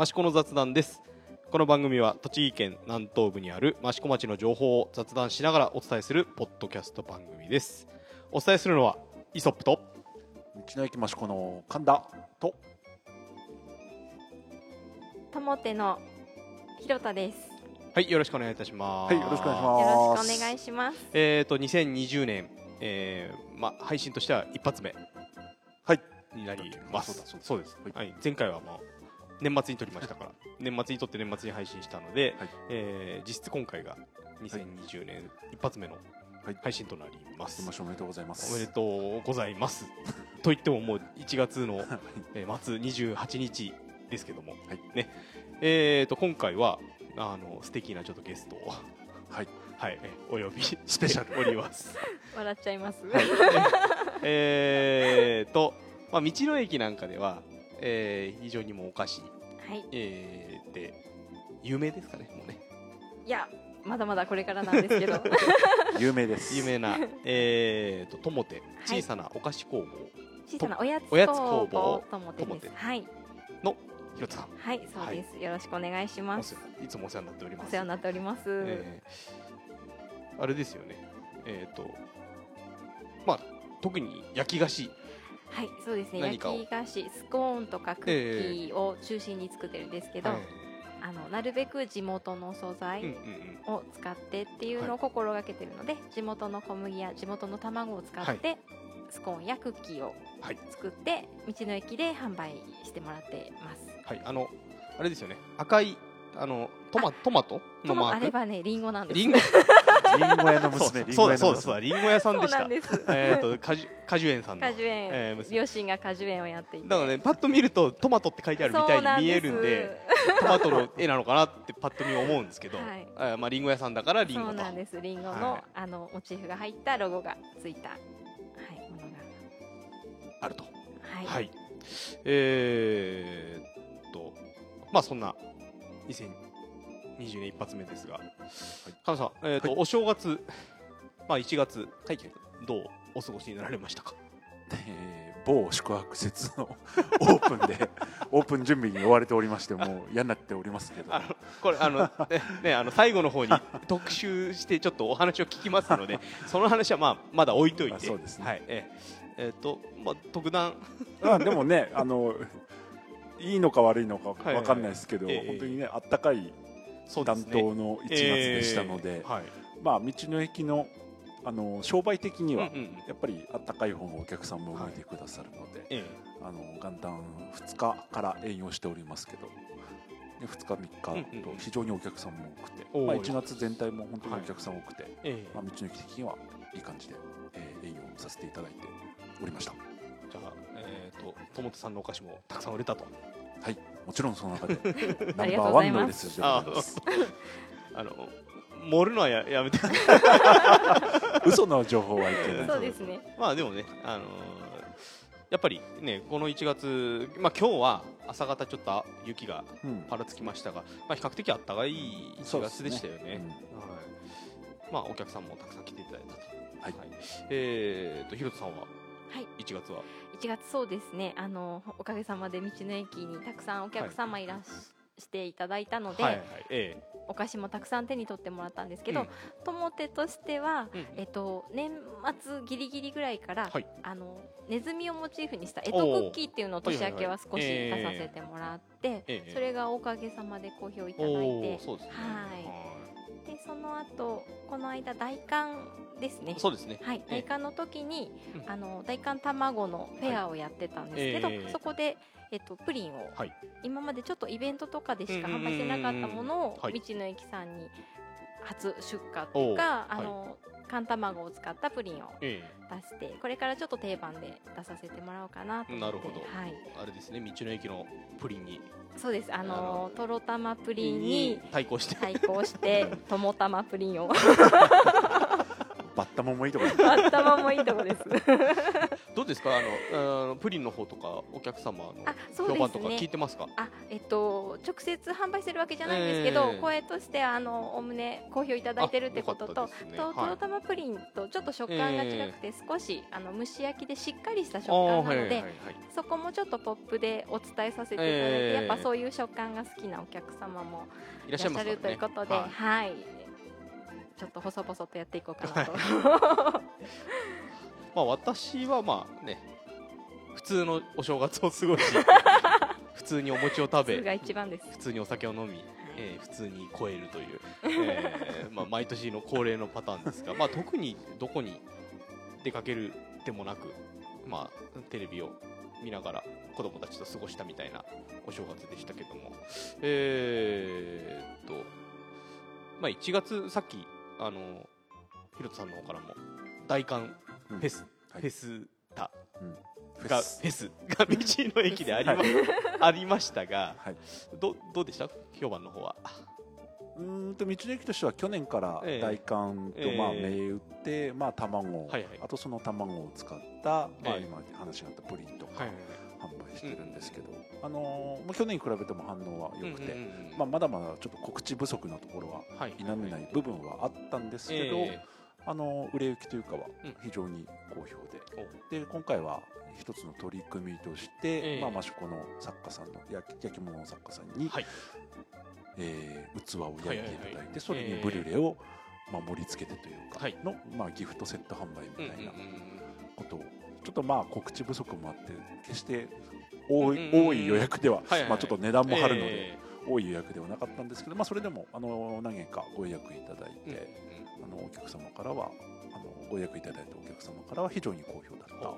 益子の雑談です。この番組は栃木県南東部にある益子町の情報を雑談しながらお伝えするポッドキャスト番組です。お伝えするのはイソップと。道の駅益子の神田と。ともてのひろたです。はいよろしくお願いいたします。はいよろしくお願いします。よろしくお願いします。えっ、と2020年、えーまあ配信としては一発目はい。になります。そうだそうだそうです、はい。はい、前回はもう年末に撮りましたから。年末に撮って年末に配信したので、はい。えー実質今回が2020年一発目のはい。配信となります、明けましておめでとうございます。おめでとうございます。と言ってももう1月の、えー末28日ですけども、はい。ね。えー、と今回はあの素敵なちょっとゲストを、はい。はい、えーお呼びスペシャル。しております。笑っちゃいます。えーと、まあ、道の駅なんかでは、えー非常にもうお菓子、はい。えーで有名ですかねもうねいや、まだまだこれからなんですけど。有名です有名な、えーとともてはい小さなお菓子工房小さなおやつおやつ工工房房ともてです。はい。のひろつさんはい、そうです。よろしくお願いしおます世。いつもお世話になっておりますお世話になっております。えーあれですよねえっ、とまあ特に焼き菓子はい、そうですね。焼き菓子、スコーンとかクッキーを中心に作ってるんですけど、はいあのなるべく地元の素うん材を使ってっていうのを心がけてるので、地元の小麦や地元の卵を使って、スコーンやクッキーをはい作って道の駅で販売してもらってます。はいあのあれですよね。赤いあのトマトマトのマーク？あればね、リンゴなんです。リンゴ。リンゴ屋の娘リンそうそうだそうだリンゴ屋さんそでした。うなんです。えっと果樹果樹園さんの。果樹園、えー娘。両親が果樹園をやっていて。だからねパッと見るとトマトって書いてあるみたいに見えるんでトマトの絵なのかなってパッと見思うんですけど、はい。えーまあリンゴ屋さんだからリンゴと。そうなんです。リンゴの、はい。あのモチーフが入ったロゴがついた、はい、ものが。あると。はい。はい、えーっとまあそんな2020年一発目ですが、カナさん、えーっとはい。お正月まあ1月、どうお過ごしになられましたか？えー某宿泊施設の オープンで オープン準備に追われておりましてもう嫌になっておりますけど。これあの、ねね、あの最後の方に 特集してちょっとお話を聞きますのでその話はまあまだ置いといて。あそうですね。はい。えええーっとまあ特段。あでもねあのいいのか悪いのかはいはいわかんないですけど、ええ本当にねあったかい暖そうですね。冬の1月でしたので、えーはいまあ道の駅のあの商売的には、うんうんやっぱりあったかい方がお客さんも動いてくださるので、えあの元旦2日から営業しておりますけどで2日3うんうん日と非常にお客さんも多くて、おーまあ、1月全体も本当にお客さん多くて、ええ。まあ、道の駅的にはいい感じで、えー営業させていただいておりました。じゃあ、えー、と友手さんのお菓子もたくさん売れたと。はい。もちろんその中で ナンバーワンのざいます売れ筋でございます。あの盛るのはややめて。嘘の情報はいけない。そうですね。まあでもね、あのーやっぱりねこの1月、まあ、今日は朝方ちょっと雪がうん。ぱらつきましたが、まあ、比較的あったかい1月でしたよね。そうですね。はい。まあ、お客さんもたくさん来ていただいたと、はい。えー、とひろとさんは？はい。1月は？1月そうですね。あのおかげさまで道の駅にたくさんお客様いらし,、ていただいたので、はいはいえお菓子もたくさん手に取ってもらったんですけど、うん。ともてとしては。ええっと、年末ギリギリぐらいから、はい。あのネズミをモチーフにしたえとクッキーっていうのを年明けは少しはいはいはい出させてもらって、ええ。それがおかげさまで好評いただいおてーそうですね。はいでその後この間大寒ですね。そうですね。はい、ええ。大寒の時に、うん。あの大寒卵のフェアをやってたんですけど、はい。ええ。そこで、えっと、プリンを、はい。今までちょっとイベントとかでしか販売してなかったものをはい。道の駅さんに初出荷とかあの、寒卵を使ったプリンをえ出してこれからちょっと定番で出させてもらおうかなと思って。なるほど。はい、えあれですね。道の駅のプリンに。そうです。ああののとろたまプリンに対抗して。対抗してともたまプリンを。バッタモンもいいところあったまもいいとこですどうですか？あのあのプリンの方とかお客様の評判とか聞いてますか？あえっと直接販売してるわけじゃないんですけど、ええ。声としてあのおおむね好評いただいてるってこととね。はい。ととろたまプリンとちょっと食感が違くて、少しあの蒸し焼きでしっかりした食感なので、はいはいはいはい。そこもちょっとポップでお伝えさせていただいて、ええ。やっぱそういう食感が好きなお客様もいらっしゃいますからねいらっしゃるということで、はいはい、ちょっと細々とやっていこうかなと。まあ私はまあね。普通のお正月を過ごし 普通にお餅を食べ。普通にお酒を飲み、えー普通に超えるという、えーまあ、毎年の恒例のパターンですが、まあ、特にどこに出かけるでもなく、まあ、テレビを見ながら子供たちと過ごしたみたいなお正月でしたけども。えーっと、まあ、1月さっきあのひろとさんの方からも大寒フェス、はい。フェスタ。フェス。がフェス。が道の駅でありま,、ありましたがはい。どどうでした？評判の方は。うーんと道の駅としては去年からええ。大寒とええ。まあ銘打ってまあ卵あとその卵を使ったまあええ。今話があったプリンとかはい販売してるんですけどあのーまあ去年に比べても反応は良くてまあまだまだちょっと告知不足なところははい。否めない部分はあったんですけどえあの売れ行きというかはうん。非常に好評で。えおで今回は一つの取り組みとして、ええ。まあ、益子の作家さんの焼き焼き物の作家さんに、はい。えー器を焼いていただいて、それにブリュレを、まあ、盛り付けてというかはい。の、まあ、ギフトセット販売みたいなことを、ちょっとまあ告知不足もあって決して多い,、予約では、まあ、ちょっと値段も張るので、え多い予約ではなかったんですけど、まあ、それでもあの何件かご予約いただいえて、あのお客様からはあのご予約いただいたお客様からは非常に好評だった。お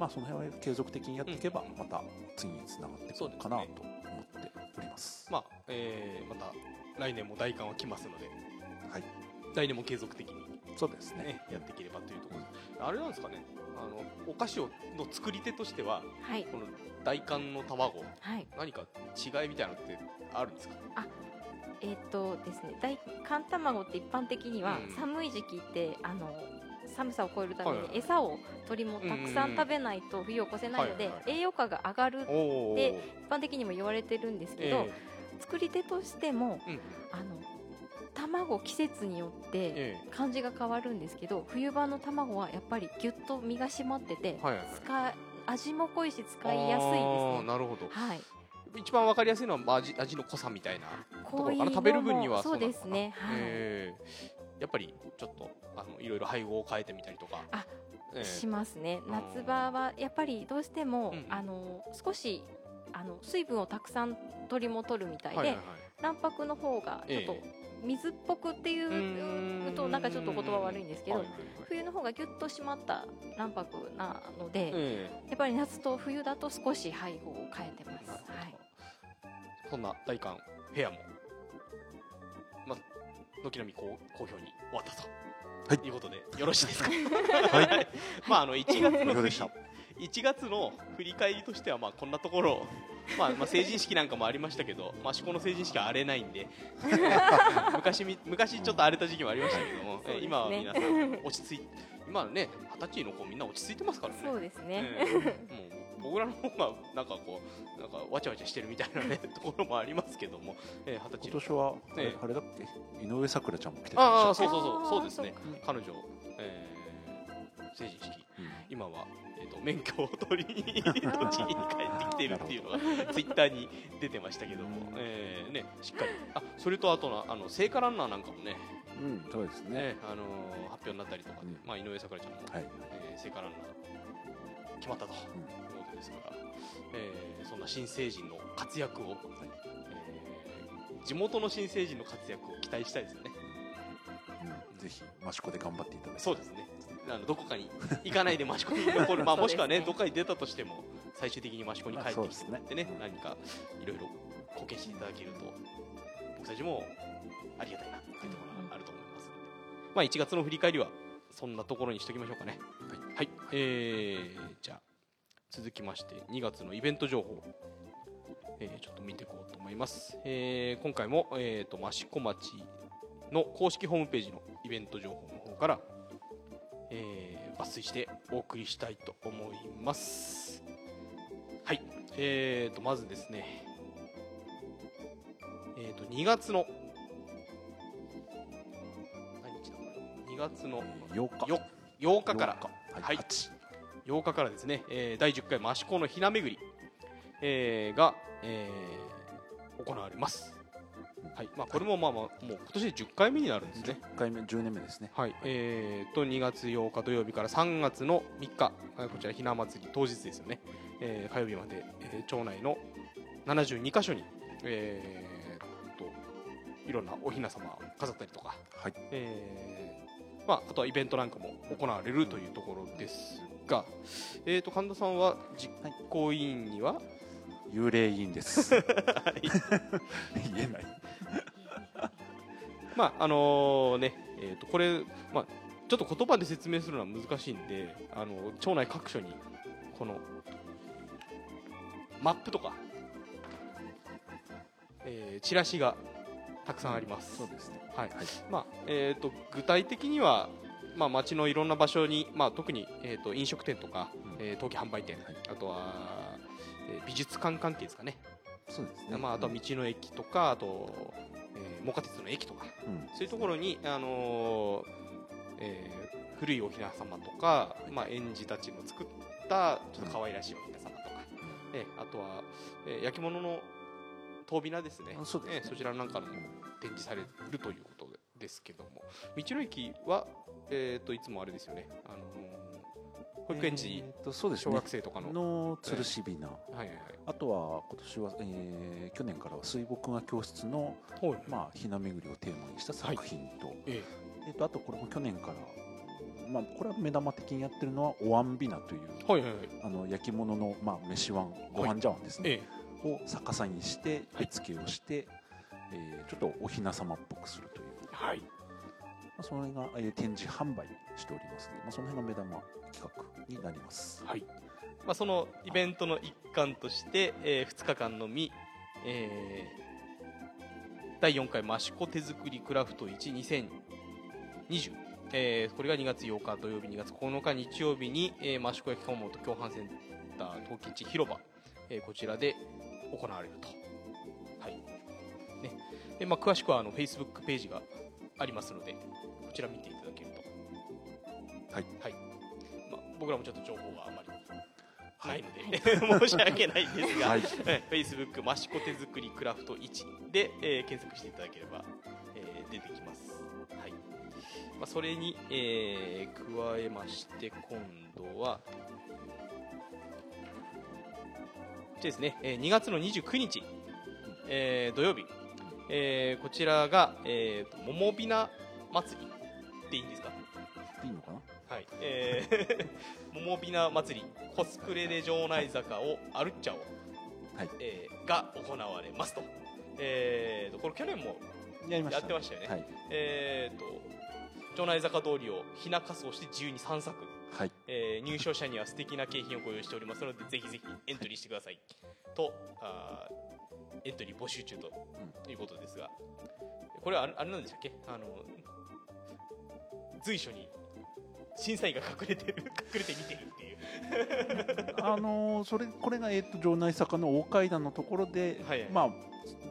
まあ、その辺は継続的にやっていけばうん。また次につながっていくのかなと思っております。まあ、えーまた来年も大寒は来ますので。はい、来年も継続的に、そうですね。ね、やっていければというところであれなんですかね。あのお菓子をの作り手としてははい。この大寒の卵。はい。何か違いみたいなのってあるんですか？えっ、とですね大寒卵って一般的にはうん。寒い時期ってあの寒さを超えるために餌を鳥もたくさん食べないと冬を越せないので、栄養価が上がるおおで一般的にも言われてるんですけど、作り手としてもうん。あの卵季節によってえ感じが変わるんですけど冬場の卵はやっぱりぎゅっと身が締まってて、はい味も濃いし使いやすいですね。なるほど。はい、一番わかりやすいのはまあ味味の濃さみたいなところかな。食べる分にはそうですね。はい。えー。やっぱりちょっとあのいろいろ配合を変えてみたりとか。あえー。しますね。うん。夏場はやっぱりどうしても、うんあの少しあの水分をたくさん取りも取るみたいで、はいはいはい。卵白の方がちょっとえ水っぽくっていうとなんかちょっと言葉悪いんですけど、はいはいはい。冬の方がギュッと締まった卵白なので、えやっぱり夏と冬だと少し配合を変えてます。はい、そんな大寒フェアもまあ軒並みこう好評に終わったと。はいい、うことでよろしいですか？はい。まああの1月の 好評でした？1月の振り返りとしてはまあこんなところ、まあ、まあ成人式なんかもありましたけど、まあ、思考の成人式は荒れないんで昔み昔ちょっと荒れた時期もありましたけども、ねえ今は皆さん落ち着い今はね二十歳の子みんな落ち着いてますからねそうですね。ええもう僕らの方がなんかこうなんかわちゃわちゃしてるみたいなね ところもありますけども。ええ二十、今歳の。年はあれ,、ええあれだっけ？井上咲楽ちゃんも来てああたそうそうあーそうそうですね。そ彼女、えー成人式。うん。今は、えー、と免許を取りに栃木に帰ってきてるっていうのがツイッターに出てましたけども、うん。えーね、しっかり。あそれとあとなあの聖火ランナーなんかもねうん、そうですね。ね、あのー発表になったりとかで、うん。まあ、井上咲楽ちゃんも、はい。えー聖火ランナー決まったと。いうことですから、えーそんな新成人の活躍を、えー地元の新成人の活躍を期待したいですよね。うん、ぜひ益子で頑張っていただいて。そうですね。あのどこかに行かないで益子に残る、まあもしくはねねどっかに出たとしても最終的に益子に帰ってきてねでね。何かいろいろ貢献していただけると僕たちもありがたいなというところがあると思いますので、まあ1月の振り返りはそんなところにしときましょうかね。はい。はい、えー、じゃあ続きまして2月のイベント情報。えーちょっと見ていこうと思います。えー今回も、えー、と益子町の公式ホームページのイベント情報の方から、えー抜粋しておお送りしたいと思います。はい。えーとまずですね。えーと2月の何日だこれ？2月のえー8日。よ8日から。8はい。8 8日からですね、えー第10回益子のひな巡り、えーが、えー行われます。はい。まあ、これもまあまあもう今年で10回目になるんですね。10回目10年目ですね。はい。えー、と2月8日土曜日から3月の3日、はいこちらひな祭り当日ですよね、えー火曜日まで、えー町内の72箇所に、えー、といろんなおひな様を飾ったりとか、はい。えーまあ、あとはイベントなんかも行われるというところですが、えー、と神田さんは実行委員には、幽霊委員です。言えない。まああのねえー、とこれ、まあ、ちょっと言葉で説明するのは難しいんであの町内各所にこのマップとか、えーチラシがたくさんあります。そうですね。はい。はい。まあえー、と具体的には、まあ、町のいろんな場所に、まあ、特に、えー、と飲食店とか、うん。えー陶器販売店、はい。あとは、えー美術館関係ですかね、そうですね。まあ、あとは道の駅とかあと、えー、真岡鉄の駅とかうん。そういうところに、あのーえー古いおひな様とか、まあ、園児たちの作ったちょっと可愛らしいおひな様とか、えーあとは、えー焼き物の遠びなですね。あそえーそちらなんかのも展示されるということですけども。道の駅は、えー、といつもあれですよね、あのー保育園児、えーとそうです小ね学生とかの、の吊るしびな。はいはいあとは今年は、えー去年からは水墨画教室の、はいはい。まあ、ひな巡りをテーマにした作品と,、ええ。ーとあとこれも去年から、まあ、これは目玉的にやってるのはおわんびなという、ーはいはいはい。あの焼き物の、まあ、飯碗ご飯茶碗ですね、えを逆さにしてはい。絵付けをして、えーちょっとおひな様っぽくするという、ーはい。まあ、その辺が、えー展示販売しておりますので、まあ、その辺が目玉企画になります。はい。まあ、そのイベントの一環として、え2日間のみ、えー第4回益子手作りクラフト12020、えーこれが2月8日土曜日2月9日日曜日に、えー益子焼きかまと共販センター陶器市広場、えーこちらで行われると、はい。ね。でまあ、詳しくはあの Facebook ページがありますのでこちら見ていただけると。はい、はい。まあ、僕らもちょっと情報があまりない。はいので、申し訳ないんですが、はい。え Facebook 益子手作りクラフト1で、えー検索していただければ、えー出てきます。はい。まあ、それに、えー加えまして今度は、ちらですね、えー2月の29日、えー土曜日、えーこちらが、えーと、桃びな祭りっていいんですか？いいのかな？はい、えー、桃びな祭りコスプレで城内坂を歩っちゃおう、はい。えーが行われますと,、えーとこれ去年もやってましたよね。はい、えー、と城内坂通りをひな仮装して自由に散策、はい、えー入賞者には素敵な景品をご用意しておりますのでぜひぜひエントリーしてください。とあーエントリー募集中ということですが、これはあれあれなんでしたっけ？あの随所に審査員が隠れてる 隠れて見てるっていう。あのーそれこれが、えー、と城内坂の大階段のところで、はい。はいまあ、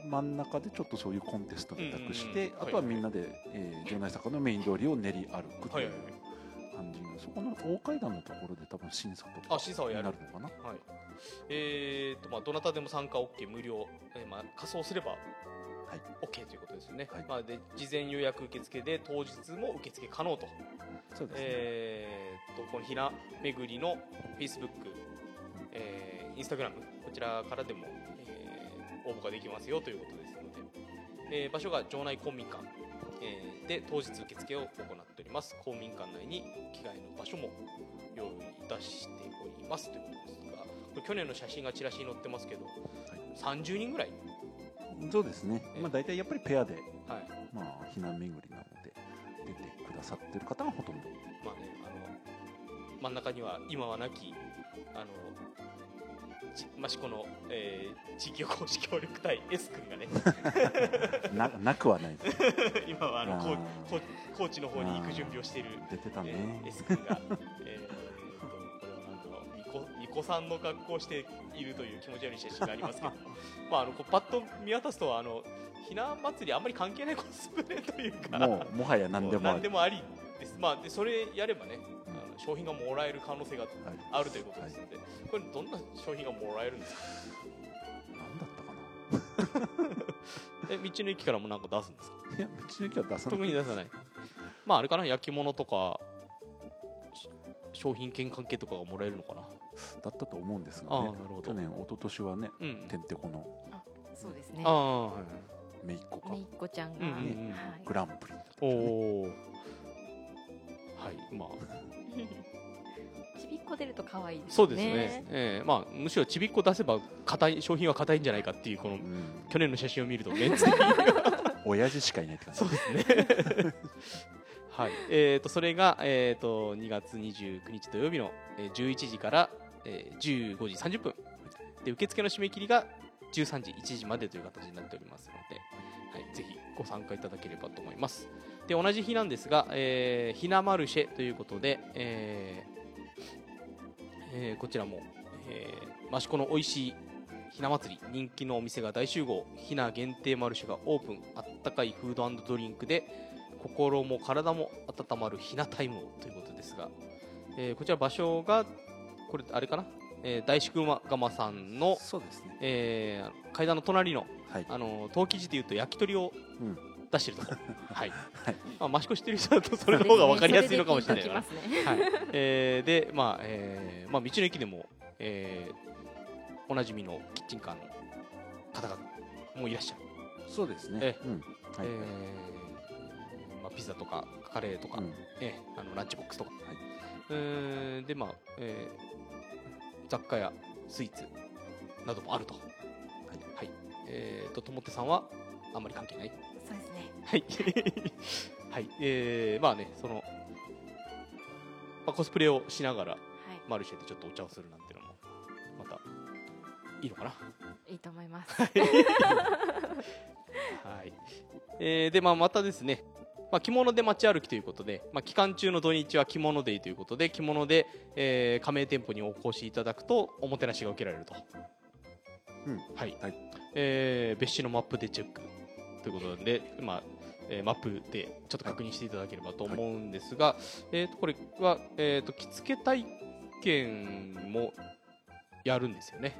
真ん中でちょっとそういうコンテストみたくして、あとはみんなで、えー城内坂のメイン通りを練り歩くとはいいうはい感じの、そこの大階段のところで多分審査とかあ審査をやる。になるのかな。はい。えーとまあ、どなたでも参加 OK 無料、えーまあ、仮装すればはい。OK ということですよね、はい。まあ、で事前予約受付で当日も受付可能と,、そうですね、えー、とこのひな巡りの Facebook、えー、Instagram こちらからでも、えー応募ができますよということですので、えー場所が城内公民館、えーで当日受付を行っております。公民館内に着替えの場所も用意いたしておりますということですがこれ去年の写真がチラシに載ってますけど、30人ぐらい、そうですね、えー。まあ、大体やっぱりペアで、はい。まあ、避難巡りなので出てくださってる方がほとんど。まあね、あの真ん中には今はなきあのち益子の、えー地域おこし協力隊 S 君がね。ななくはない。で す今はあのあー。高高高知の方に行く準備をしている、出てたね。えー S 君が、えーと子さんの格好をしているという気持ち悪い写真がありますけど。まああのこうパッと見渡すとあのひな祭りあんまり関係ないコスプレというか。もうもはや何でもあ何るでもありです。まあでそれやればね商品がもらえる可能性があるということですので、これどんな商品がもらえるんですか？何だったか え道の駅からもなんか出すんですか？ないや道の駅は出さない。特に出さない。まああれかな？焼き物とかし商品券関係とかがもらえるのかな？だったと思うんですがね。なるほど。去年一昨年はねうん。てんてこのそうですね。ああはいはい。めいっ子か。めいっ子ちゃんが、うんうんうんはい。グランプリだったおおはいまあ。ちびっこ出ると可愛いですね。そうですね。ええまあむしろちびっこ出せば硬い商品は硬いんじゃないかっていうこのうん。去年の写真を見るとメンツ的に親父しかいないって感じ。そうですね。はい。えー、とそれが、えー、と2月29日土曜日のえー11時から、えー15時30分。で受付の締め切りが13時1時までという形になっておりますので、はい、ぜひご参加いただければと思います。で同じ日なんですが、えーひなマルシェということで、えーえーこちらも、えー益子の美味しいひな祭り人気のお店が大集合。ひな限定マルシェがオープンあったかいフードドリンクで心も体も温まるひなタイムをということですが、えーこちら場所がこれあれかな、えー大宿釜さんの、そうですね。えー階段の隣のはい。あの陶器地でいうと焼き鳥をうん。出してると。ころ、はい。はい。まあ、益子知ってる人だとそれの方が分かりやすいのかもしれないはい。えーで、まあえーまあ、道の駅でも、えーおなじみのキッチンカーの方がもういらっしゃる、そうですね。えうん。はい。えーまあ、ピザとかカレーとか、うん。えーあのランチボックスとか、えーで、まあえー雑貨やスイーツなどもあると。はいえーと、ともってさんはあんまり関係ない？そうですねはい。はい。えー、まあね、その、まあ、コスプレをしながら、はマルシェでちょっとお茶をするなんていうのも、また、いいのかな？いいいと思います はい。えー、で、まあ、またですね、まあ、着物で街歩きということで、まあ、期間中の土日は着物デイということで、着物で、えー加盟店舗にお越しいただくと、おもてなしが受けられると。うんはい。はいえー別紙のマップでチェックということで、まあ、えーマップでちょっと確認していただければと思うんですが、えー、とこれは、えー、と着付け体験もやるんですよね。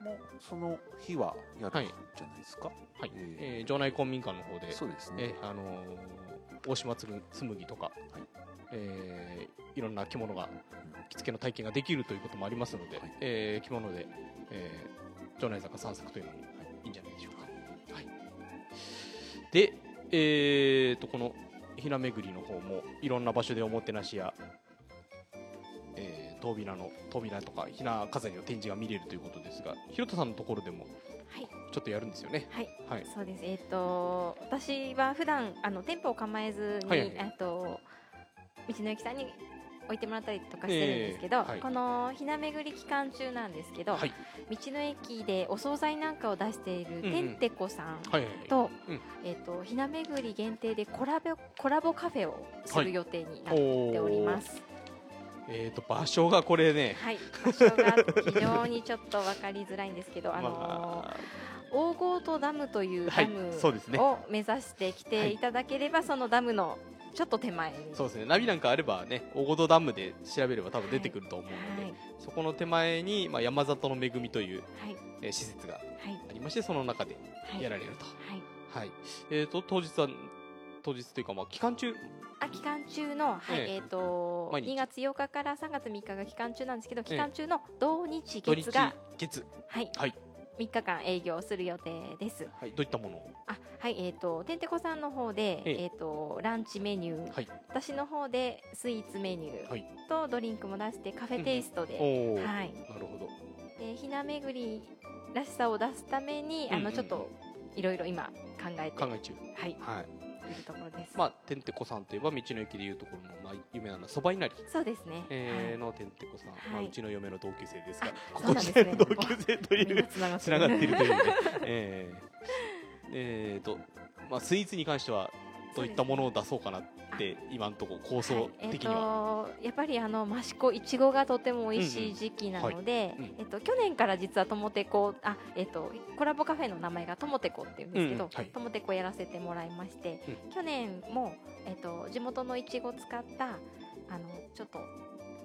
もうその日はやるはいんじゃないですかはい。ええー場内公民館の方で、そうですねえーあのー大島つる紬とか、えーいろんな着物が着付けの体験ができるということもありますので、はい。えー着物で、えー城内坂散策というのもいいんじゃないでしょうか。はい、で、えー、とこのひな巡りの方もいろんな場所でおもてなしや、えー、遠びの扉とかひな飾りの展示が見れるということですがひろたさんのところでもはいちょっとやるんですよね。はい。はい、そうです。えっ、と私は普段あの店舗を構えずに、はい。はいえっと道の駅さんに置いてもらったりとかしてるんですけど、ええ。はい。このひな巡り期間中なんですけど、はい。道の駅でお惣菜なんかを出しているてんてこさんはいはいはい。と、うん。えっ、とひな巡り限定でコラボコラボカフェをする予定になっておおります。えー、と場所がこれね、はい、場所が非常にちょっと分かりづらいんですけど、あの まあ大ゴートダムというはいダムそうですね。を目指して来てい。ただければ、そのダムのちょっと手前に。そうですね。ナビなんかあればね大ごとダムで調べれば多分出てくると思うので、はい。そこの手前に、まあ、山里の恵みという、はい。えー施設がはい。ありましてその中ではい。やられると、はい。はい。えー、と当日は当日というか、まあ、期間中？あ期間中の、はいええ。えー、と毎日。2月8日から3月3日が期間中なんですけど期間中の土日土日月が、月、はい。はい3日間営業する予定です。はい、どういったもの？をあはいえっ、とてんてこさんの方で、ええ。えー、とランチメニュー、はい。私の方でスイーツメニュー、はい。とドリンクも出してカフェテイストで、おお、はい。なるほど。でひな巡りらしさを出すために、うんうん。あのちょっといろいろ今考えて。考え中。はい。はいいるところです。まあてんてこさんといえば道の駅でいうところの、まあ、有名なのはそばいなり。そうですね。えーはいのてんてこさん、まあ、はいうちの嫁の同級生ですがあここ時代の同級生というつながっているというね、えー。えーとまあ、スイーツに関してはといったものを出そうかなって今のところ構想的には、はいえー、とやっぱりあの益子いちごがとても美味しい時期なので、うんうん。はいえっと去年から実はともてこあえっとコラボカフェの名前がともてこっていうんですけど、ともてこやらせてもらいまして、う去年もえっと地元のいちごを使ったあのちょっと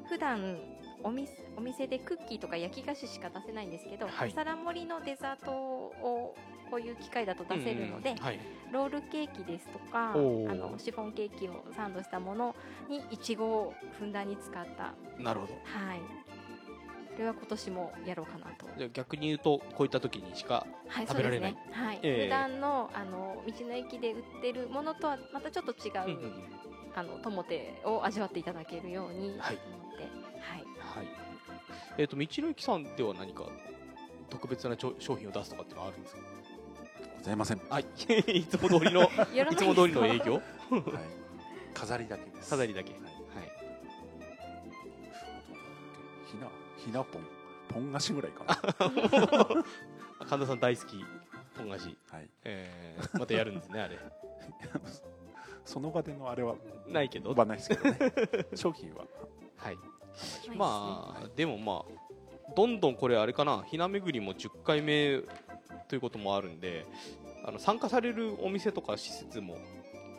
普段お店お店でクッキーとか焼き菓子しか出せないんですけど、はい。皿盛りのデザートをこういう機械だと出せるので、うんうんはい、ロールケーキですとかあのシフォンケーキをサンドしたものにいちごをふんだんに使った。はいなるほど。これは今年もやろうかなと。逆に言うとこういった時にしかはい食べられない。そうですね。はい、ええ。普段のあの道の駅で売ってるものとはまたちょっと違う、うんうんうん。あのトモテを味わっていただけるようにと思って。はい。はい。はい。えっ、と道の駅さんでは何か特別な商品を出すとかってのはあるんですか？ございません、ははい。いつも通りのやらないいつも通りの営業？い、飾りだけです。飾りだけ。はい。はいひなひなポンポン菓子ぐらいかな。神田さん大好きポン菓子、はい。えー、またやるんですねあれ。その場でのあれはないけど。はないですけどね。商品は。はい。はい。まあでもまあどんどんこれあれかな。ひな巡りも10回目ということもあるんであの参加されるお店とか施設も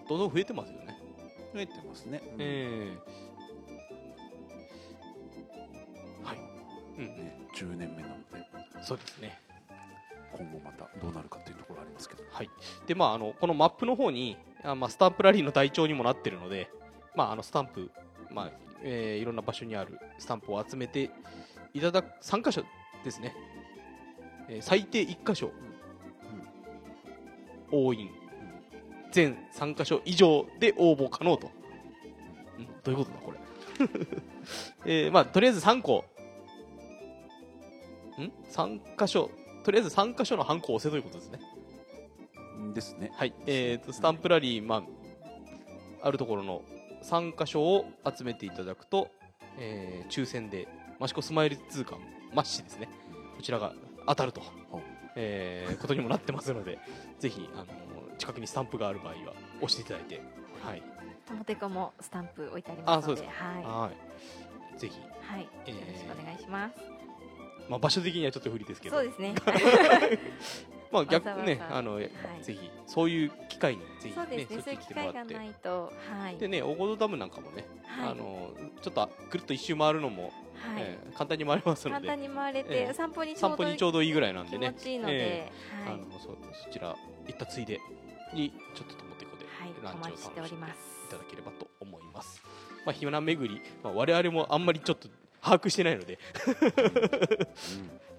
どんどん増えてますよね、増えてますね、うん。ええ。はい、うんね、10年目なので。そうですね。今後またどうなるかっていうところありますけど。はい。でまああのこのマップの方にあ、まあ、スタンプラリーの台帳にもなってるのでまああのスタンプまあ、えーいろんな場所にあるスタンプを集めていただく3箇所ですね、えー最低1箇所、押印全3箇所以上で応募可能と、ん。どういうことだこれ、えーまあとりあえず3個。ん？3箇所。とりあえず3箇所のハンコを押せということですね。うんですね。はい、えー、とスタンプラリー、まあ、あるところの3箇所を集めていただくと、えー抽選で益子スマイル通貨マッシですね。こちらが当たると。えーことにもなってますので ぜひ、あの近くにスタンプがある場合は押していただいて、はい。ともてこもスタンプ置いてありますのでははい、ぜひ、い、はい。えーよろしくお願いします、まあ、場所的にはちょっと不利ですけど。そうですね。まあ、逆わざわざ。ねあの、はい。ぜひそういう機会にぜひ、そうですね。そういう機会が来てもらってないと。はい。でねオゴドダムなんかもねはい。あのちょっとぐるっと一周回るのも、はいえー簡単に回れますので。簡単に回れて、ええ。散歩にちょ散うど歩にちょうどいいぐらいなんでね。気持ちいいので、えはい。あのそそちら行ったついでにちょっとともてこで。はい。ランチをお待ちしてお楽しんでいりますただければと思います。まあ、ひな巡り、まあ、我々もあんまりちょっと把握してないので。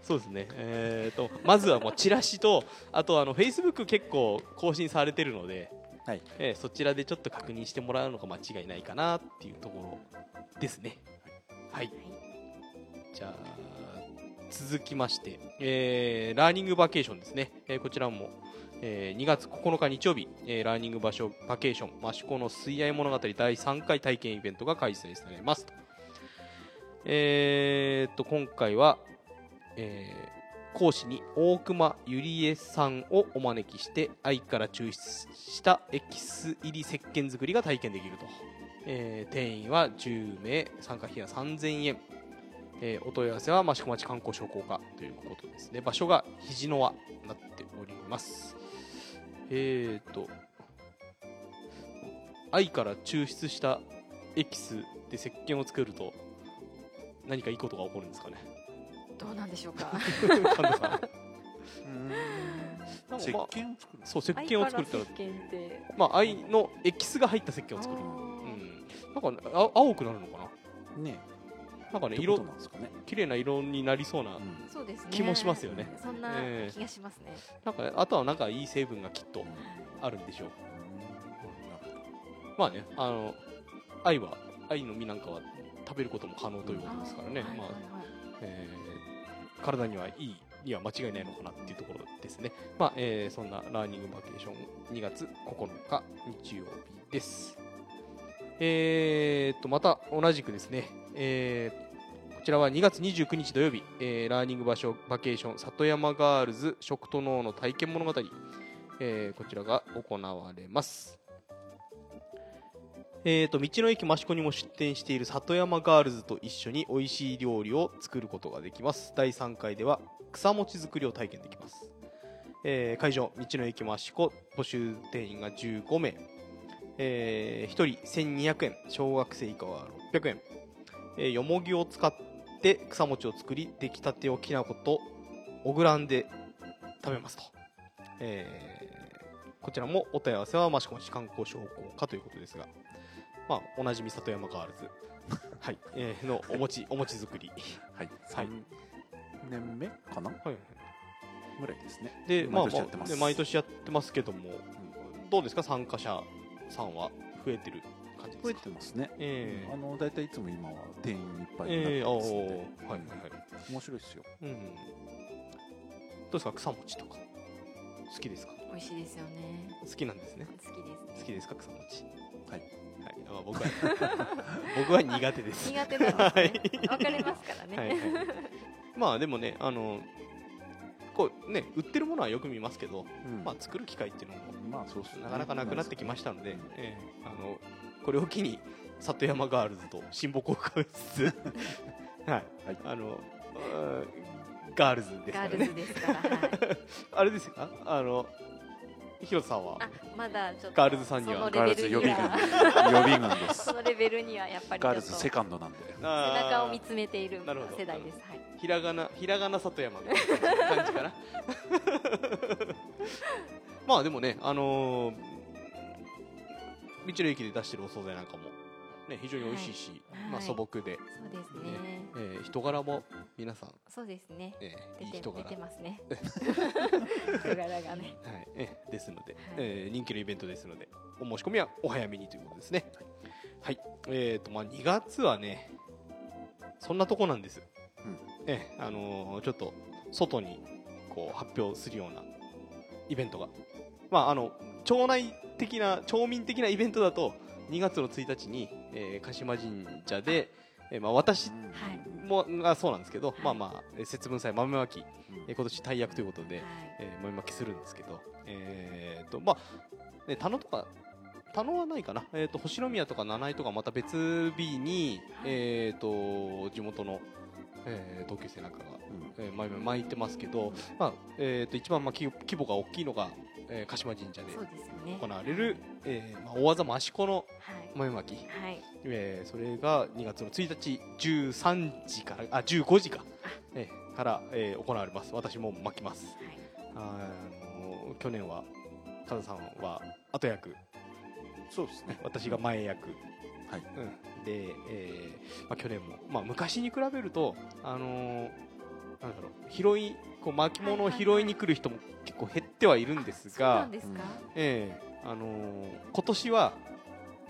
そうですね、えー、とまずはもうチラシとあとあのフェイスブック結構更新されてるので、はい。えーそちらでちょっと確認してもらうのが間違いないかなっていうところですね。はいじゃあ続きまして、えーラーニングバケーションですね、えーこちらも、えー2月9日日曜日、えーラーニング場所バケーション益子の水合物語第3回体験イベントが開催されますと,、えーと今回は、えー講師に大熊ゆりえさんをお招きして愛から抽出したエキス入り石鹸作りが体験できると、えー定員は10名参加費は3000円。えーお問い合わせは益子町観光商工課ということですね。場所が肘の輪になっております。えーと愛から抽出したエキスで石鹸を作ると何かいいことが起こるんですかね。どうなんでしょうか。神田さん。うん。なん。か石鹸作るそう石鹸を作るって。まあ愛のエキスが入った石鹸を作る。あうーん。なんかあ青くなるのかな。ねなんかね色となんですかね。綺麗な色になりそうな、気もしますよね。そんなええ。気がしますね、なんかねあとはなんかいい成分がきっとあるんでしょう。まあね、あの愛は愛の実なんかは食べることも可能ということですからね、まあはいはいはい。えー体にはいいには間違いないのかなっていうところですね。まあ、えーそんなラーニングバケーション2月9日日曜日です。えーっと、また同じくですね、えーこちらは2月29日土曜日、えーラーニング場所バケーション里山ガールズ食と脳の体験物語、えーこちらが行われます。えー、と道の駅益子にも出店している里山ガールズと一緒に美味しい料理を作ることができます。第3回では草餅作りを体験できます、えー会場道の駅益子募集定員が15名、え1人1200円小学生以下は600円、えーよもぎを使って草餅を作り出来たてをきな粉とオグランで食べますと、えーこちらもお問い合わせは益子市観光商工課ということですが。まあ、おなじみ里山ガールズ、はい。えーのお餅 お餅作り、はい。はい。3年目かな？はい、ぐらいですね。でまあます。で毎年やってますけども、どうですか？参加者さんは増えてる感じですか？増えてますね。えあの大体いつも今は定員いっぱいにええー、あおなってますので、ーはいはいはい。面白いですよ。うん。どうですか？草餅とか。好きですか？美味しいですよね。好きなんですね。好きです好きですか？草餅。はい。はい、あ僕は 僕は苦手です。苦手なんですね。はい。わかりますからね、はいはい、まあでもねあのこうね売ってるものはよく見ますけど、うん。まあ作る機会っていうのもまあそうっすね。なかなかなくなってきましたので、ええ。あのこれを機に里山ガールズと親睦を深めつつはい、はい。あのうんガールズですからね。ガールズですから、はい、あれですか？あのヒロさんは？あまだちょっとガールズさんには？ガールズ予備軍。予備軍です。そのレベルにはやっぱりガールズセカンドなんで。背中を見つめているなるほど。世代です。はい。ひらがなひらがな里山。みたいな感じかな？まあでもねあのー道の駅で出してるお惣菜なんかも。ね非常に美味しいし、まあはい。はい素朴で、そうですね。えー人柄も皆さん、そうですね。えーいい出て出人柄。てますね。人柄がね。はい。えーですので、えー人気のイベントですのでお申し込みはお早めにということですね。はい、えーとまあ2月はねそんなとこなんです、うん。えーあのーちょっと外にこう発表するようなイベントが。まああの町内的な町民的なイベントだと2月の1日に、えー鹿島神社で、えーまあ、私はい。もがそうなんですけど、い。まあまあえー節分祭豆まき、うん。えー今年大役ということで、はい。えー、豆まきするんですけど、えーとまあね、田野とか田野はないかな、えー、と星宮とか七井とかまた別日に、はい。えー、と地元の、えー同級生なんかが、えー、豆まいてますけど、まあえー、と一番まあ規規模が大きいのが、えー鹿島神社で行われる、えーまあ、大技益子のはい。豆まき、はい。えーそれが2月の1日13時からあ15時か、えーから、えー行われます。私も巻きます。はい。あの去年はカズさんは後役。そうですね。私が前役、はい。うん、で、えーまあ、去年も、まあ、昔に比べると、あのーなんだろう拾いこう巻物を拾いに来る人も結構減ってはいるんですがええ。あのー今年は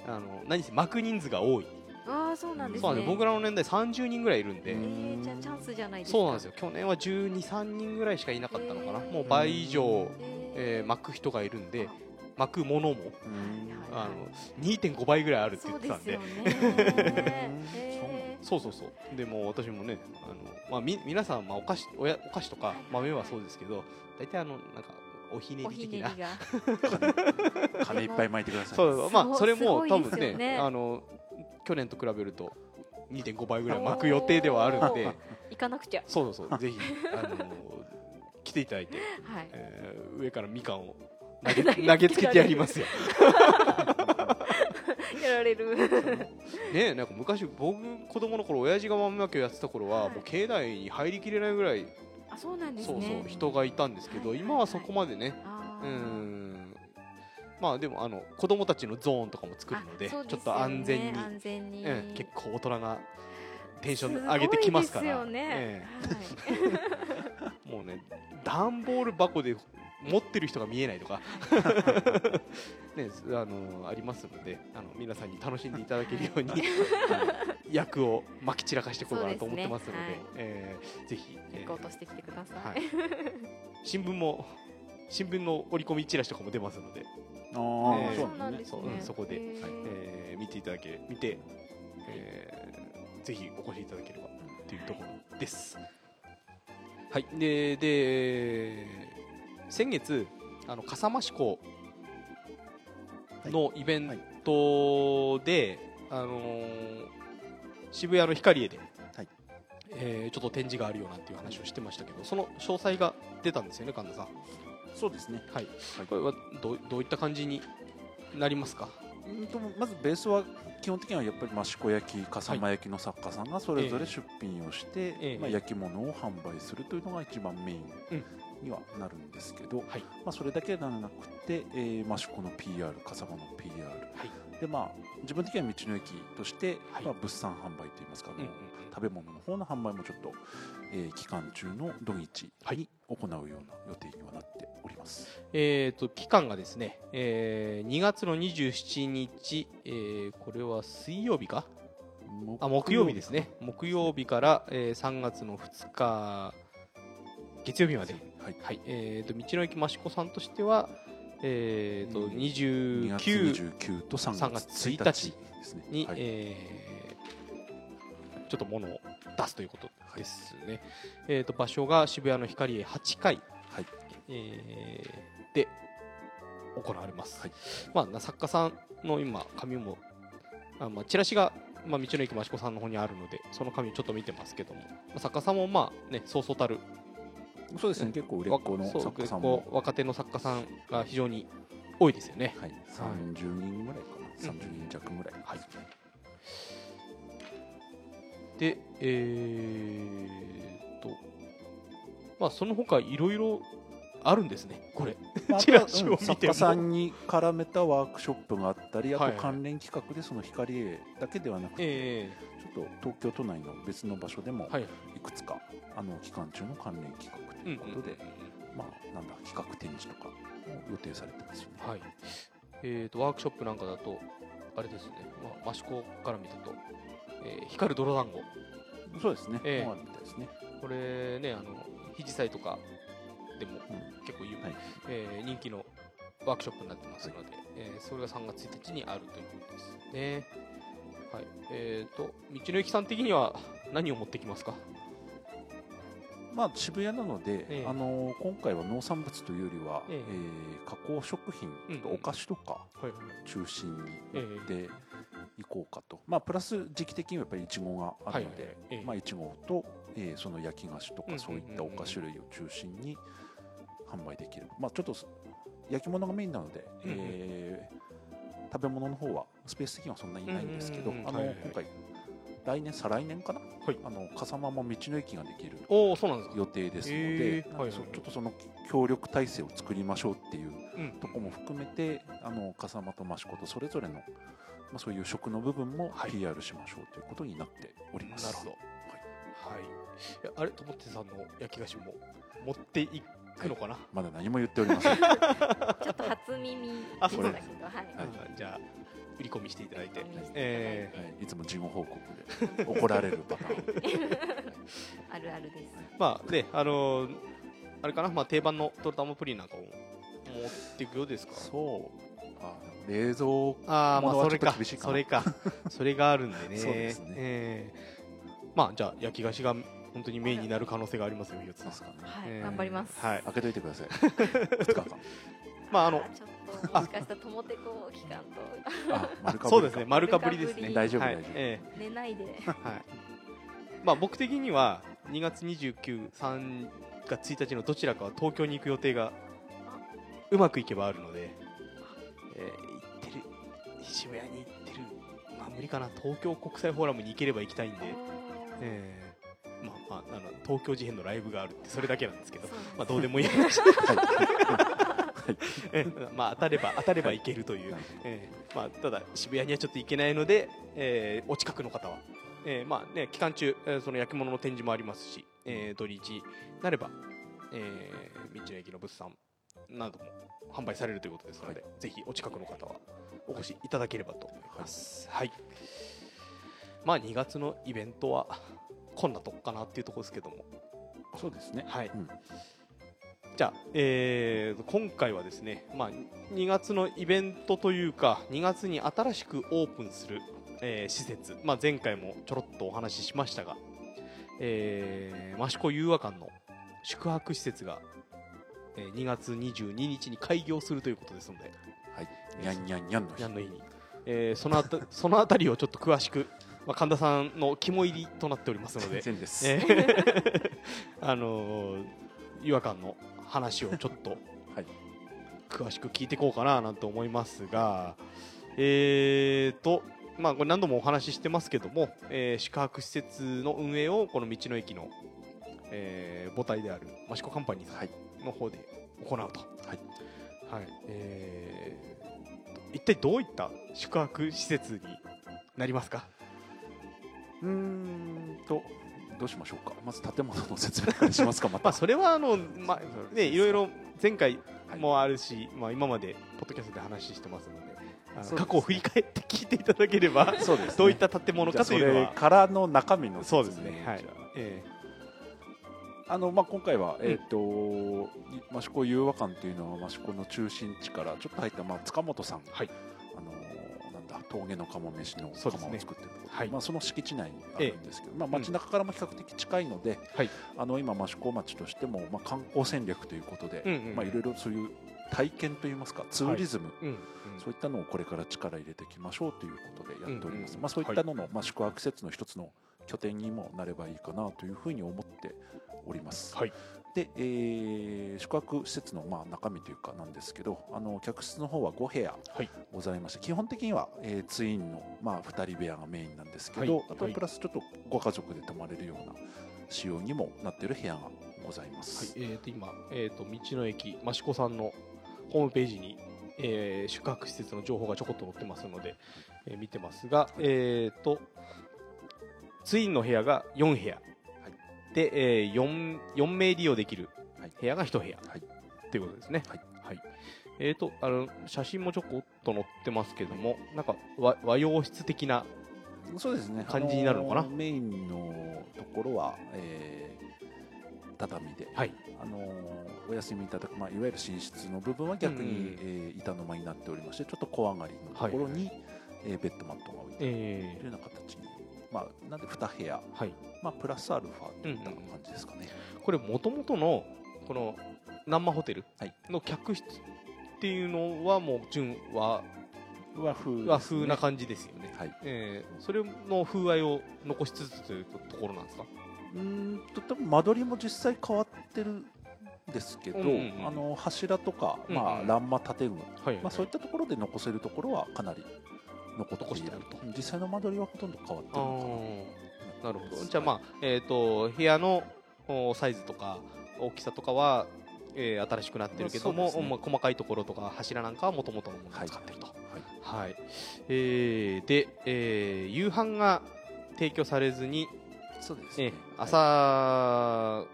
あの何せ巻く人数が多い。ああそうなんですね。僕らの年代30人ぐらいいるんで、えーじゃあチャンスじゃないですか。そうなんですよ。去年は1 2 3人ぐらいしかいなかったのかな、もう倍以上、ええー巻く人がいるんで巻くものもうんあの2.5倍ぐらいあるって言ってたんで そうそうそう。でも私もねあの、まあ、み皆さん、まあ、お菓子おやお菓子とか豆はそうですけど大体あのなんかおひねおり的な。金いっぱい巻いてください。そうまあそれすも多分ねねあの去年と比べると2.5倍ぐらい巻く予定ではあるので。行かなくちゃ。そうそうそう。ぜひあの来ていただいて、はい。えー上からみかんを投げ 投げつけてやりますよ やられる。ねえなんか昔僕子供の頃親父が豆まきをやってた頃は、はい。もう境内に入りきれないぐらい、あそうなんですそうねそう人がいたんですけど、はい今はそこまでねうん。まあでもあの子供たちのゾーンとかも作るのであそうちょっと安全に、安全に。うん結構大人がテンション上げてきますから。すごいですよね。えはい。え もうね段ボール箱で持ってる人が見えないとか。ねあのありますのであの皆さんに楽しんでいただけるように、役をまき散らかしていこうかなと思ってますのでそうですね。えーぜひ、えー行こうとしてきてください、はい、新聞も新聞の折り込みチラシとかも出ますので、ああ、えーそうなんですね。そこでへー。えー見ていただけ見て、えーぜひお越しいただければというところです。はい、でで先月あの笠間市港のイベントで、あのー渋谷のヒカリエで、はい。えーちょっと展示があるよなんていう話をしてましたけどその詳細が出たんですよね神田さん。そうですね。はい、はい。これはどうどういった感じになりますか？うんとまずベースは基本的にはやっぱり益子焼き笠間焼きの作家さんがそれぞれ出品をして、ええ。まあ、焼き物を販売するというのが一番メインにはなるんですけど、はい。まあ、それだけではなくて、えー、益子の PR 笠間の PR はい。でまあ自分的には道の駅として、はい。まあ、物産販売といいますか、うんうん食べ物の方の販売もちょっと、えー期間中の土日に行うような予定にはなっております。えー、と期間がですね、えー2月の27日、えーこれは水曜日か？あ木曜日ですね。木曜日から、えー3月の2日月曜日まで、はい、はい。えー、と道の駅益子さんとしては、えー、とうん2月29 29と3 3月月1 1日日ですね。に、はい。えーちょっと物を出すということですね、えー、と場所が渋谷の光栄8階、はい。えーで行われます、はい。まあ、作家さんの今紙もあ、まあ、チラシが、まあ、道の駅益子さんの方にあるのでその紙をちょっと見てますけども、まあ、作家さんもまあねそうそうたるそうですね、結構売れっ子の作家さんも、若手の作家さんが非常に多いですよね。はい、30人ぐらいかな、うん。30人弱ぐらい。はい。でえー、とまあその他いろいろあるんですねこれ。まあ チラシを見てうん作家さんに絡めたワークショップがあったり、あはいはい。と関連企画でその光栄だけではなくて、えちょっと東京都内の別の場所でもい。いくつか、あの期間中の関連企画ということで、まあ、なんだ、企画展示とかも予定されてますよね。はい。えー、とワークショップなんかだとあれですね、まあ、益子から見ると、えー光る泥団子。そうですね、ええ。もうあるみたいですね。これねあの肘祭とかでもうん。結構有名、はい。えー人気のワークショップになってますので、えーそれが3月1日にあるということですね。はい、えー、と道の駅さん的には何を持ってきますか？まあ、渋谷なので、ええ。あの今回は農産物というよりは、ええ。えー加工食品、うお菓子とか中心にえ持っていこうかと、まあ、プラス時期的にはやっぱりいちごがあるので、はいええ。まあ、いちごと、えーその焼き菓子とかそういったお菓子類を中心に販売できる、まあ、ちょっとす焼き物がメインなので、えー食べ物の方はスペース的にはそんなにないんですけど、あの今回来年再来年かな、はい。あの笠間も道の駅ができるおおそうなんですか。予定ですのへで、ー。なんかそはいはいはい。ちょっとその協力体制を作りましょうっていううん。とこも含めて、あの笠間と益子とそれぞれの、まあ、そういう食の部分もはい。PR しましょうということになっております。なるほど。はい、い。やあれともってさんの焼き菓子も持っていくのかな、まだ何も言っておりません。ちょっと初耳でしたけど、はい。あじゃあ売り込みしていただいて。いただいて。えはい、いつも事後報告で怒られるパターン。あるあるです。ーまあであのーあれかな、まあ、定番のトルタムプリンなんかを持っていくようですか？そう。あ冷蔵ああまあそれか。それか。それがあるんでね。そうですね。えー。まあじゃあ焼き菓子が本当にメインになる可能性がありますよひよつさんですかね。はい、えー。頑張ります。はい開けといてください。2日間。まああのーちょっともしかしたら友手こ期間と。あ、丸かぶりか。そうですね。丸かぶりですね。大丈夫はい大丈夫え寝ないで。えはい。まあ僕的には2月29、3月1日のどちらかは東京に行く予定がうまくいけばあるので、えー行ってる渋谷に行ってる。まあ無理かな。東京国際フォーラムに行ければ行きたいんで、えー。まあまああの東京事変のライブがあるってそれだけなんですけど、まあどうでもいい。話えーまあ当たれば当たれば行けるという。えーまあ、ただ渋谷にはちょっと行けないので、えーお近くの方は、えーまあね、期間中、えーその焼き物の展示もありますし、えー土日になれば、えー道の駅の物産なども販売されるということですので、ぜひお近くの方はお越しいただければと思います。はい、まあ2月のイベントはこんなとこかなっていうところですけども、そうですね。はい。うん。じゃあ、えー今回はですね、まあ、2月のイベントというか2月に新しくオープンする、えー施設、まあ、前回もちょろっとお話ししましたが、えー、益子融和館の宿泊施設が、えー2月22日に開業するということですので。はい。にゃんにゃんにゃんの日。にゃんの日に。えーそのあた そのあたりをちょっと詳しく、まあ、神田さんの肝入りとなっておりますので、全然です、えー あのー違和感の話をちょっと はい。詳しく聞いていこうかななんて思いますが、えーと、まあ、これ何度もお話ししてますけども、えー宿泊施設の運営をこの道の駅の、えー母体である益子カンパニーさはい。んの方で行うと。はい。はい。えー一体どういった宿泊施設になりますか？うーんとどうしましょうか？まず建物の説明からしますかまた。まあそれはあの、まあね、いろいろ前回はい。もあるし、まあ、今までポッドキャストで話してますのであの過去を振り返って聞いていただければそうですね。どういった建物かというのは。からの中身のそうですね。はい。じゃあ。のまあ、今回は、うんえっ、と益子融和館というのは益子の中心地からちょっと入った、まあ、塚本さん、はいだ峠の釜飯の釜を作ってるところ。はい。まあ、その敷地内にあるんですけど、まあ、街中からも比較的近いので、はい。あの今益子町としても、まあ、観光戦略ということで、うんうんまあ、いろいろそういう体験といいますかツーリズム、うんうん。そういったのをこれから力入れていきましょうということでやっております、うんうんまあ、そういったのの、まあ、宿泊施設の一つの拠点にもなればいいかなというふうに思っております。はいで、えー宿泊施設のまあ中身というかなんですけどあの客室の方は5部屋はい。ございまして、基本的には、えーツインの、まあ、2人部屋がメインなんですけど、はい。あとはプラスちょっとご家族で泊まれるような仕様にもなっている部屋がございます。はい。えー、と今、えー、と道の駅益子さんのホームページに、えー宿泊施設の情報がちょこっと載ってますので、えー見てますが、えー、とツインの部屋が4部屋、で、えー、4, 4名利用できるはい。部屋が1部屋、はい。ということですね。はい。えー、とあの写真もちょこっと載ってますけどもなんか和和洋室的なそうですね。感じになるのかな？あのーメインのところは、えー畳で、はい。あのーお休みいただく、まあ、いわゆる寝室の部分は逆に、うんうんえー板の間になっておりましてちょっと小上がりのところに、えーベッドマットが置いてあるえというような形に、まあ、なんで2部屋、ーはい、まあ、プラスアルファといった感じですかね。これもともとのこの南マホテル？はい。の客室っていうのはもう純和和風ね。和風な感じですよね、はい。えーそれの風合いを残しつつというところなんですか？うーんと多分間取りも実際変わってるんですけど、うんうんうん。あの柱とか、うんうんまあ、欄間建具、はい、まあ、そういったところで残せるところはかなり残っている残してあると。実際の間取りはほとんど変わってるあのー。なるほど。はいじゃあまあ、えっ、と部屋のおサイズとか大きさとかは、えー新しくなってるけども、そうですね。まあ、細かいところとか柱なんかはもともとのものを使ってると、かなはい。はい。えーで、えー夕飯が提供されずに、そうですね。えーはい。朝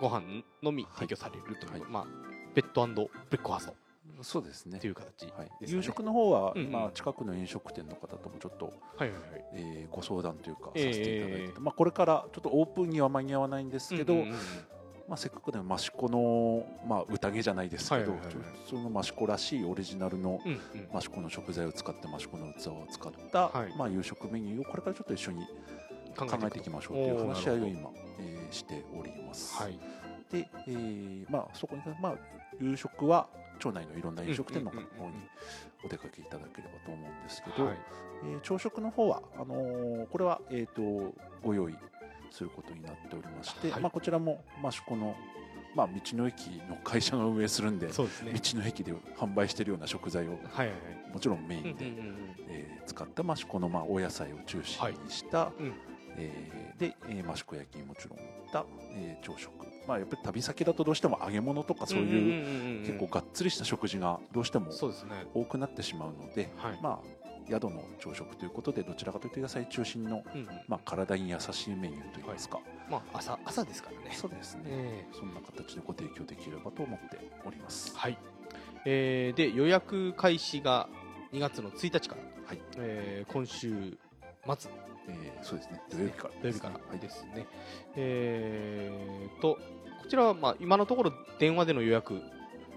ご飯のみ提供されるという、はい。まあ、ベッドブレックファーストそうですね。という形。はい、夕食の方は、まあ、近くの飲食店の方ともちょっと、はいはいはい。えーご相談というかさええせていただいてて、まあ、これからちょっとオープンには間に合わないんですけど、うんうんうん。まあ、せっかくでも益子の、まあ、宴じゃないですけど、その益子らしいオリジナルの益子の食材を使って益子の器を使った、はい。まあ、夕食メニューをこれからちょっと一緒に考考えていきましょうという話し合いを今、えーしております。はい。で、えーまあ、そこに、まあ、夕食は町内のいろんな飲食店の方にお出かけいただければと思うんですけど、はい。えー朝食の方はあのーこれは、えー、とご用意することになっておりまして、はい。まあ、こちらも益子の、まあ、道の駅の会社が運営するんでね。道の駅で販売しているような食材をはいはいはい。もちろんメインで、うんうんうんえー使った益子の、まあ、お野菜を中心にした、うん。えーで、えー益子焼きにもちろん売った、えー朝食、まあ、やっぱり旅先だとどうしても揚げ物とかそういう,、結構がっつりした食事がどうしても多くなってしまうので、はい。まあ、宿の朝食ということでどちらかというと野菜中心の、うんうん。まあ、体に優しいメニューといいますか、まあ朝朝ですからね。そうですね、えそんな形でご提供できればと思っております。ー。はい。えーで予約開始が2月の1日から。はい。えー今週末。えーそうですね。土曜日から土曜日からはいですね。えーと、こちらはまあ今のところ電話での予約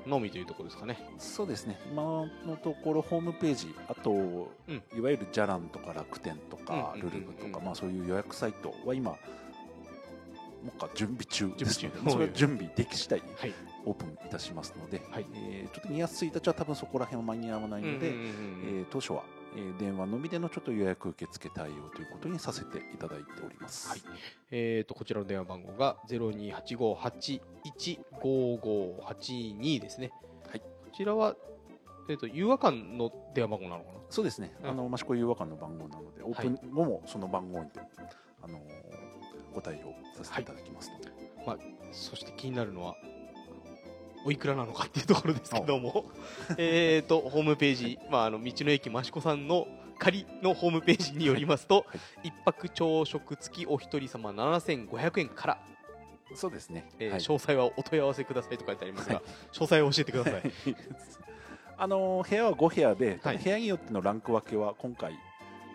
のみというところですかね。そうですね。今のところホームページあと、ん。いわゆるじゃらんとか楽天とかうんルルブとか、まあ、そういう予約サイトは今もうか準備中ですので準備中。それは準備でき次第はい。オープンいたしますので、はい。えーちょっと2月1日は多分そこら辺は間に合わないので、えー当初は、えー電話のみでのちょっと予約受付対応ということにさせていただいております。はい。えー、とこちらの電話番号が0285815582ですね。はい。こちらは、えー、と誘惑館の電話番号なのかな？そうですね、うん。あの益子誘和館の番号なので、オープン後もその番号にて、あのーご対応させていただきますので、そして気になるのは、おいくらなのかっていうところですけども、えーと、ホームページ、まあ、あの道の駅益子さんの仮のホームページによりますと、一泊朝食付きお一人様7500円から、そうですね、えーはい。詳細はお問い合わせくださいと書いてありますが、詳細を教えてください。あのー部屋は5部屋で、はい。部屋によってのランク分けは今回、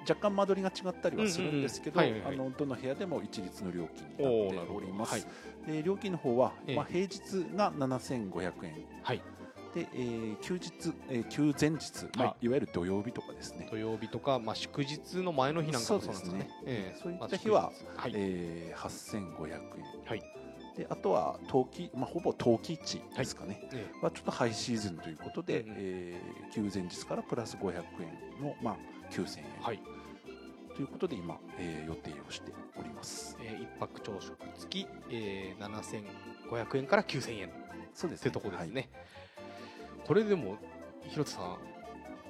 若干間取りが違ったりはするんですけど、どの部屋でも一律の料金になっております。はい。で料金の方は、ええ。まあ、平日が7500円。はい、で、えー休日、えー休前日、まあ、はいいわゆる土曜日とかですね、土曜日とか、まあ、祝日の前の日なんかもそうなんですかね。えーそういったまあ日ははい。えー8500円、はい。であとは冬季、まあ、ほぼ冬季地ですかね、えはちょっとハイシーズンということで、うんうん。えー休前日からプラス500円の、まあ、9000円、ーはい。ということで今、えー予定をしております。えー一泊朝食付き、えー、7500円から9000円っそうですてとこですね。これでも、広田さん、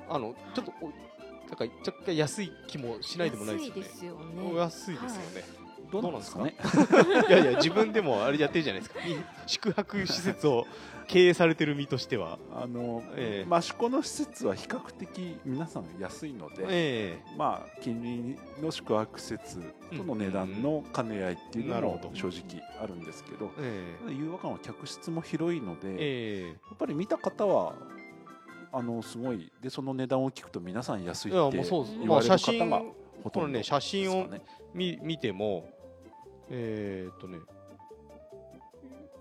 あの、ちょっとお、なんか若干安い気もしないでもないですよね。安いですよおね。安いですよね。はい。どうなんですかね。いやいや、自分でもあれやってるじゃないですか。い 宿泊施設を経営されてる身としては。あの、ええ。益子の施設は比較的皆さん安いので、えまあ、近隣の宿泊施設との値段の兼ね合いっていうのも正直あるんですけどええ。誘惑館は客室も広いので、えやっぱり見た方はあのすごいでその値段を聞くと皆さん安いってもうそうです。言われる方がほとんどね、写真を見ても、えーっとね、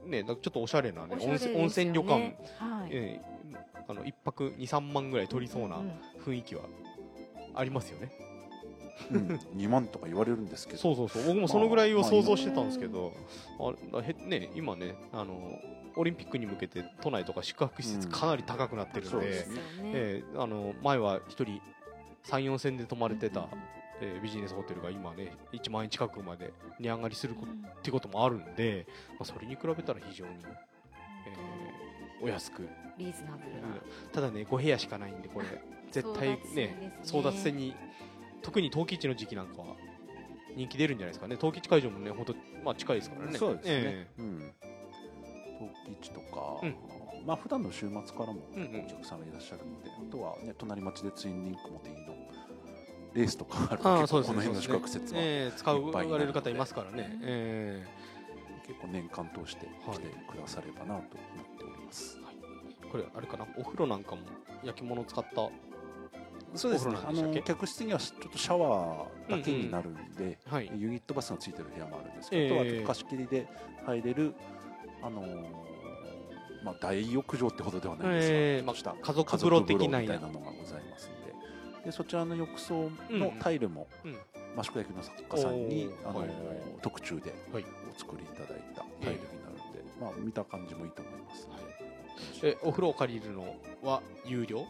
ね、ちょっとおしゃれなね、ね。温泉温泉旅館、はい。えーあの一泊2、3万ぐらい取りそうな雰囲気はありますよね。うん、2万とか言われるんですけど。そうそうそう、僕もそのぐらいを想像してたんですけど、あへね、今ね、あの、オリンピックに向けて都内とか宿泊施設うん。かなり高くなってるんで、そうでえーあの前は1人3、4千で泊まれてた、えービジネスホテルが今ね、1万円近くまで値上がりすることっていうこともあるんで、まあ、それに比べたら非常に、えーお安く、リーズナブルな。ただね5部屋しかないんでこれ絶対ね争奪戦に特に冬季市の時期なんかは人気出るんじゃないですかね。冬季市会場もね本当まあ近いですからね。そうですね、えうん。陶器市とか、うん。まあ普段の週末からもうんうん。お客さんがいらっしゃるので、あとはね隣町でツインリンクモテイのレースとかあるえああ結構この辺の宿泊施設は、ええ使われる方いますからね。え結構年間通してはい来てくださればなと思っております、えこれあれかな？お風呂なんかも焼き物使った？そうですね。あの客室にはちょっとシャワーだけになるんで、はい。ユニットバスがついてる部屋もあるんですけど、ええ。あとはちょっと貸し切りで入れる、あのーまあ、大浴場ってほどではないんですが、ええ。ちょっとしたまあ家族風呂的なのがございます。んででそちらの浴槽のタイルも、うん。益子焼の作家さんに、あのはいはい。特注ではい。お作りいただいたタイルになるんで、まあ、見た感じもいいと思います、えお風呂を借りるのは有料？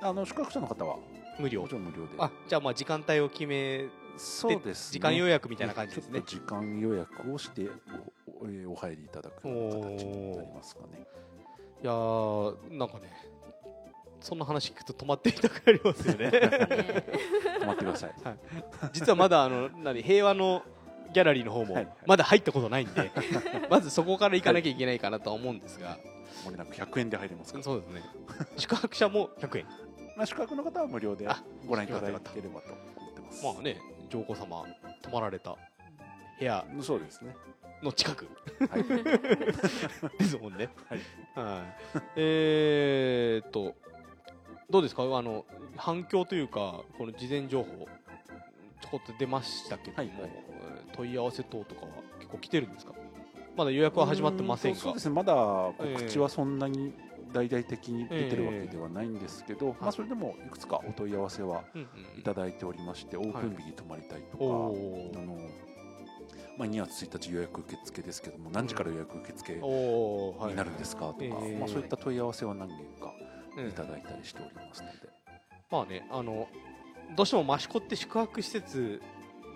あの宿泊者の方は無料。もちろん無料で。あじゃあまあ時間帯を決めそうです、ね、時間予約みたいな感じですね。ちょっと時間予約をしておお入りいただく形になりますかね。いやーなんかねそんな話聞くと止まっていたくなりますよね 止まってください。実はまだあの何平和のギャラリーの方もはいまだ入ったことないんで まずそこから行かなきゃいけないかなとは思うんですが、もれなく100円で入れますから。そうですね宿泊者も100円まあ宿泊の方は無料であご覧いただければと思ってます。まあね上皇様泊まられた部屋そうですね。の近くはい。ですもんねはい。はい、えーっとどうですか？あの反響というかこの事前情報ちょこっと出ましたけども、はいはい。えー問い合わせ等とかは結構来てるんですか？まだ予約は始まってませんそうですね。まだ告知はそんなに大々的に出てるわけではないんですけど、まあそれでもいくつかお問い合わせはいただいておりまして、オープン日に泊まりたいとか、おー。あのまあ2月1日予約受付ですけども、何時から予約受付になるんですかとか、えー。まあ、そういった問い合わせは何件かうんいただいたりしておりますので、まあねあのどうしても益子って宿泊施設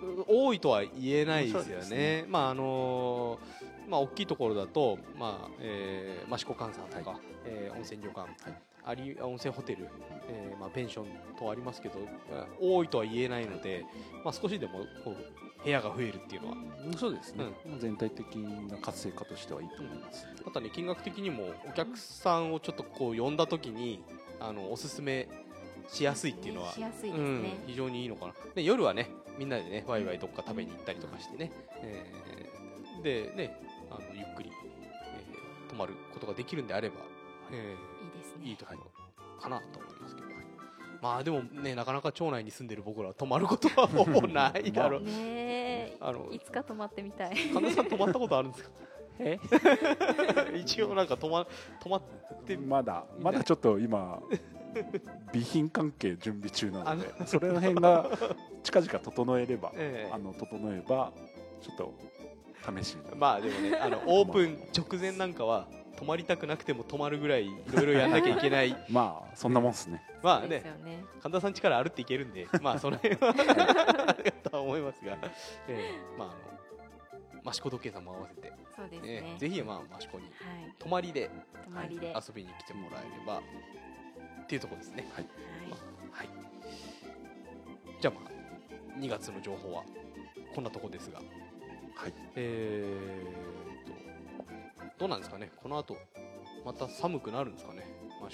う多いとは言えないですよね。ね。まああのーまあ大きいところだとまあ、えー、益子関山とか、はい。えー温泉旅館、はいあり温泉ホテル、えーまあペンションとありますけどあ多いとは言えないので、まあ少しでもこう部屋が増えるっていうのは。そうですね、全体的な活性化としてはいいと思います、またね金額的にもお客さんをちょっとこう呼んだ時にあのおすすめしやすいっていうのは非常にいいのかな。で夜はねみんなでねワイワイどっか食べに行ったりとかしてね、えーでねあのゆっくり、えー泊まることができるんであれば、えーいいところかなと思いますけど、まあでもねなかなか町内に住んでる僕らは泊まることはほぼないだろう、あのいつか泊まってみたい。神田さん泊まったことあるんですか？え？一応なんか泊ま泊まってまだまだちょっと今備品関係準備中なのであそれの辺が近々整えれば、ええ。あの整えばちょっと試しにまあでもねあのオープン直前なんかは泊まりたくなくても泊まるぐらいいろいろやんなきゃいけない。まあそんなもんっすね。まあねよね。神田さん力あるっていけるんでまあその辺は。とは思いますが、ええ。まああの益子時計さんも合わせて、そうですえねえぜひまあ益子にはい。泊まりで泊まりで、遊びに来てもらえればっていうところですね。はい。はい。じゃあまあ2月の情報はこんなとこですが。はい。えーとどうなんですかね？この後また寒くなるんですかね？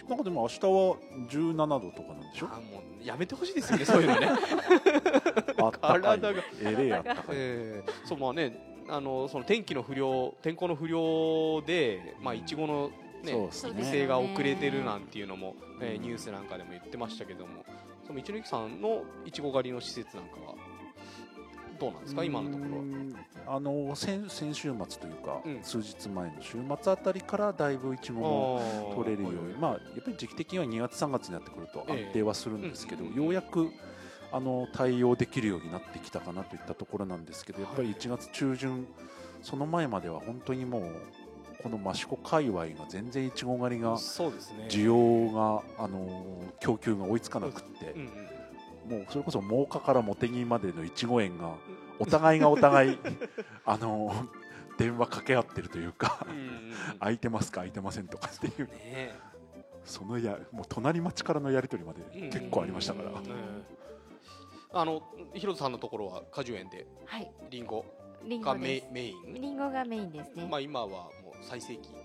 なんかでも明日は17度とかなんでしょ？あもうやめてほしいですよねそういうのね。あったかい。体が。えれえあったかい。えーそうまあねあのその天気の不良天候の不良でまあいちごのねそうですね。が遅れてるなんていうのも、えーニュースなんかでも言ってましたけども。その道の駅さんのいちご狩りの施設なんかは？どうなんですか今のところうーんあの先先週末というか、うん。数日前の週末あたりからだいぶいちごも取れるように、まあ、やっぱり時期的には2月、3月になってくると安定はするんですけど、ええようやくあの対応できるようになってきたかなといったところなんですけど、やっぱり1月中旬、その前までは本当にもう、この益子界隈が全然いちご狩りが、需要が、あの供給が追いつかなくってうん、うんもうそれこそ真岡から茂木までのいちご園が、お互いがお互い、あの電話掛け合ってるというか。空いてますか空いてませんとかっていう。ね。そのやもう隣町からのやり取りまでうん結構ありましたから、あの広田さんのところは果樹園ではい。リンゴリンがメイン？リンゴがメインですね、まあ今はもう最盛期。あ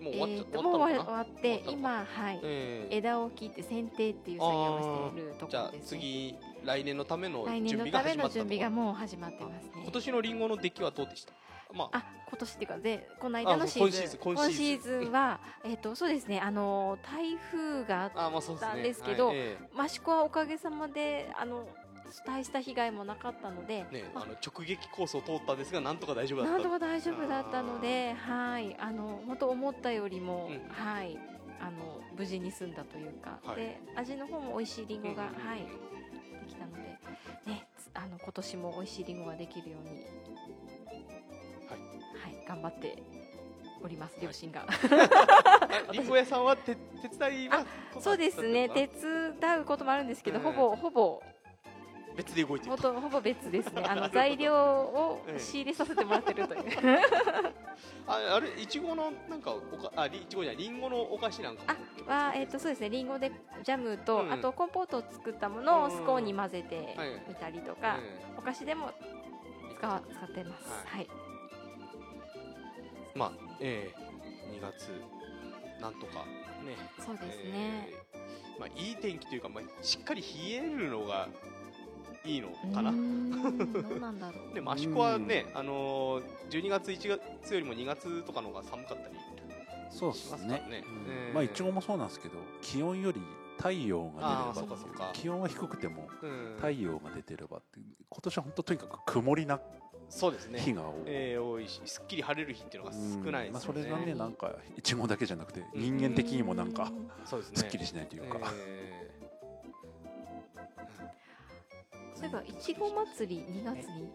もう終わっちゃもう終わって今はい、ええ。枝を切って剪定っていう作業をしているとこじゃあろです、ね、次来年のための来準備が始まったとの準備がもう始まってますね。今年のリンゴの出来はどうでした？まああ今年っていうかでこの間のあシーズン。今シーズンはえっ、とそうですねあの台風があっあまあそうですね。なんですけど益子はおかげさまであの大した被害もなかったので、えねまあの直撃コースを通ったんですがなんとか大丈夫だった。なんとか大丈夫だったので、はい、あの本当思ったよりも、うん。はい、あの無事に済んだというか、はい。で味の方も美味しいリンゴが、うんうんうんはい、できたので、ね、つあの今年も美味しいリンゴができるように、はい、頑張っております両親が。あリンゴ屋さんは手手伝いはそうですね、手手伝うこともあるんですけど、うん。ほぼほぼ別で動いてるほととほぼ別ですね。あの 材料をええ仕入れさせてもらってるという。ああれいちごのなんかおかありいちごじゃないリンゴのお菓子なんかもあはえっ、とそうですね、リンゴでジャムと、うんあとコンポートを作ったものをうんスコーンに混ぜてはいみたりとか、えお菓子でもえ使わ使ってます。ははい。まあええ2月なんとかねそうですね。えーまあいい天気というかまあしっかり冷えるのがいいのうかな。うなんだろう。でも益子はね、あのー、12月1月よりも2月とかの方が寒かったりそうですね。しますからね。うん。ええまあいちごもそうなんですけど気温より太陽が出れば気温は低くてもうん。太陽が出てればって今年は本当とにかく曇りなそうですね。日が多い、えー多いしすっきり晴れる日っていうのが少ないですよね、まあ、それがねなんかいちごだけじゃなくてうん。人間的にもなんかすっきりしないというか、えそういえばいちご祭り2月に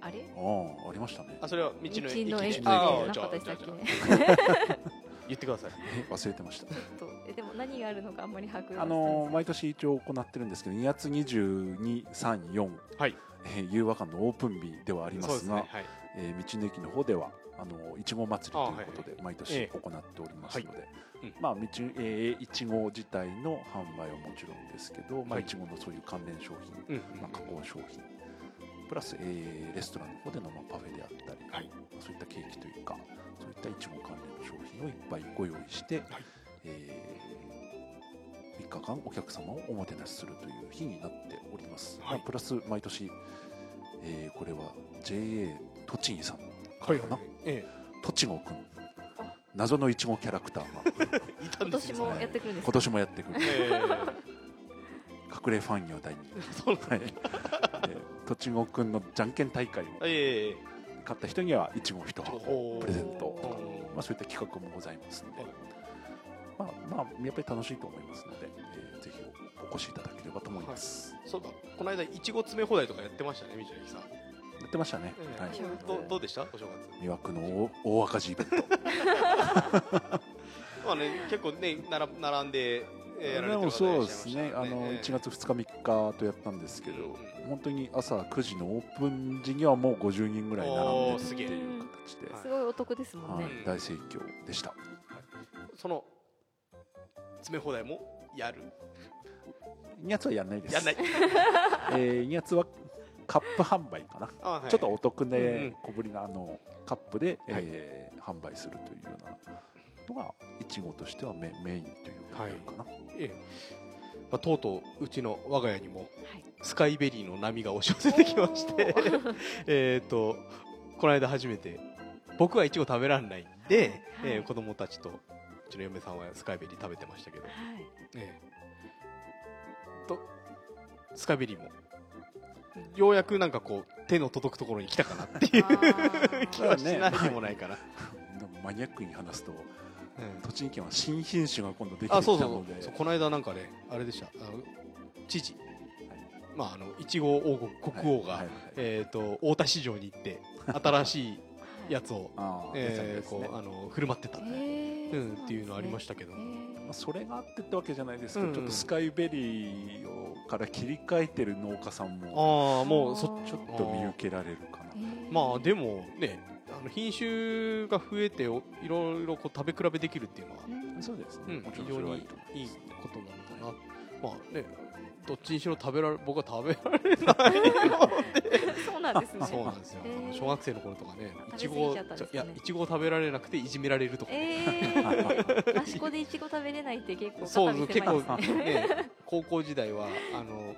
あれ？ああありましたね。ーあそれは道の駅。道の駅でなかったでしたっけ？言ってください。え忘れてました。ちょっとえでも何があるのかあんまり把握あの毎年一応行ってるんですけど2月22、3、4、はい。えー、遊和館のオープン日ではありまが、そうですすね。はい。えー道の駅の方ではあのいちご祭りということで毎年ええ。行っておりますので、うん。まあいちご自体の販売はもちろんですけど、まあはい。いちごのそういう関連商品、うんまあ、加工商品プラス、えーレストランの方でのまあパフェであったり、はい。そういったケーキというかそういったいちご関連の商品をいっぱいご用意して、はい。え3日間お客様をおもてなしするという日になっております、はい。まあ、プラス毎年、えーこれは JA 栃木さんはいかな。え栃子くん謎のいちごキャラクターが。今年もやってくるんですか？今年もやってくる。え隠れファンには大人えそう気、はい。えー、栃子くんのじゃんけん大会を。ええ。勝った人にはいちご1箱。プレゼントおまあ、そういった企画もございますので、はいまあ、まあ、やっぱり楽しいと思いますので、えーぜひおお越しいただければと思います。そうだ。この間いちご詰め放題とかやってましたね道の駅さん、やってましたね。ええ。はい。どどうでした？お正月。魅惑の大大赤字イベント。まあね結構ねなら並んで、えーやられてでもる方いらそうでっしゃいますしたね。あのええ。1月2日3日とやったんですけど、うん本当に朝9時のオープン時にはもう50人ぐらい並んでるっていう形で、すごいお得ですもんね、はい、大盛況でした。その詰め放題もやる？2月はやんないです。やんない。えー、2月はカップ販売かな。あ、はい。ちょっとお得で小ぶりなあのカップで、えー販売するというようなのがいちごとしてはメメインというかはいええ。まあ、とうとううちの我が家にもはい。スカイベリーの波が押し寄せてきまして えっとこの間初めて僕はいちご食べられないんで、はい。えー子供たちとうちの嫁さんはスカイベリー食べてましたけど、はい。ええ。とスカイベリーもようやくなんかこう手の届くところに来たかなっていう 気はしないでもないかな、でもマニアックに話すとうん栃木県は新品種が今度できてきたあそうそうのでそうこの間なんかねあれでした。あの知事、まああのいちご王国国王が、はいはいはい。えっ、と大田市場に行って新しいやつを、えーね。こうあの振る舞ってた、へー。うん、っていうのありましたけど、へーまあ、それがあってってわけじゃないですけど、うんちょっとスカイベリーをから切り替えてる農家さんもああもうそちょっと見受けられるかな。へー。まあでもねあの品種が増えておいろいろこう食べ比べできるっていうのは、うんそうですね、うん非常にいいことなのかな、まあねどっちにしろ食べられ僕は食べられないので。そうなんですね。そうなんですよ、小学生の頃とかねいちごいやいちごを食べられなくていじめられるとかね、えー、益子でいちご食べれないって結構そう結構ねね高校時代はあの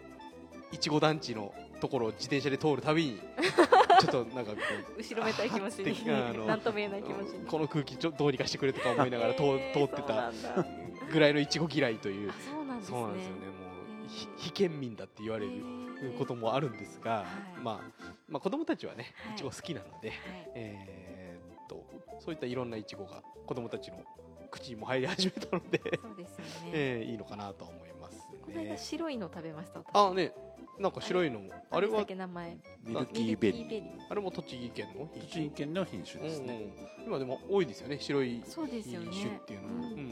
いちご団地のところを自転車で通るたびに ちょっとなんかこう後ろめたい気持ちに何とも言えない気持ちに。この空気ちょどうにかしてくれとか思いながら通,、えー通ってたぐらいのいちご嫌いという。あそうなんですよね非県民だって言われることもあるんですが、い。まあ、まあ子供たちはねはい。いちご好きなので、はい。えーっとそういったいろんないちごが子供たちの口にも入り始めたので、そうですよね、えーいいのかなと思いますこの間ね。白いの食べました私。あねなんか白いのもあれはミルキーベリー。ーあれも栃木県の品栃種木県の品種ですね、うん今でも多いですよね白いそうですよね。品種っていうのも、うん。うん。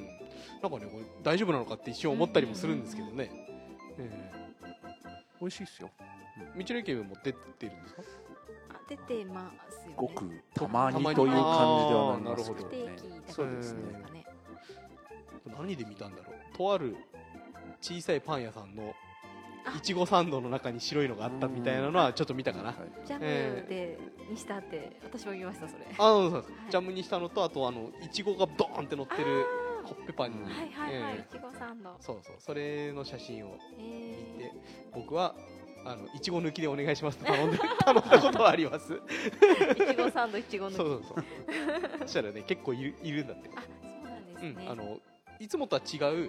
なんかねこれ大丈夫なのかって一瞬思ったりもするんですけどね、え美味しいですよ。え道の駅も出てるんですか？あ出てますよね。ごくたまにという感じではなるほど。ね不定期だからそうですね。なんかね何で見たんだろう？とある小さいパン屋さんのあ。いちごサンドの中に白いのがあったみたいなのはちょっと見たかな、はいジャムでにしたって私も見ましたそれ。あそうそうそうはい。ジャムにしたのとあとあのいちごがドーンって乗ってるあコッペパンに、ーはいはいはい、えいちごサンド。えそうそう。それの写真を見えて僕はあのいちご抜きでお願いしますって頼んで 頼んだことはあります。ー、いちごサンドいちごそう抜き。そうそうそしたらね結構いるいるんだって、あそうなんですね、うん、あのいつもとは違うはい。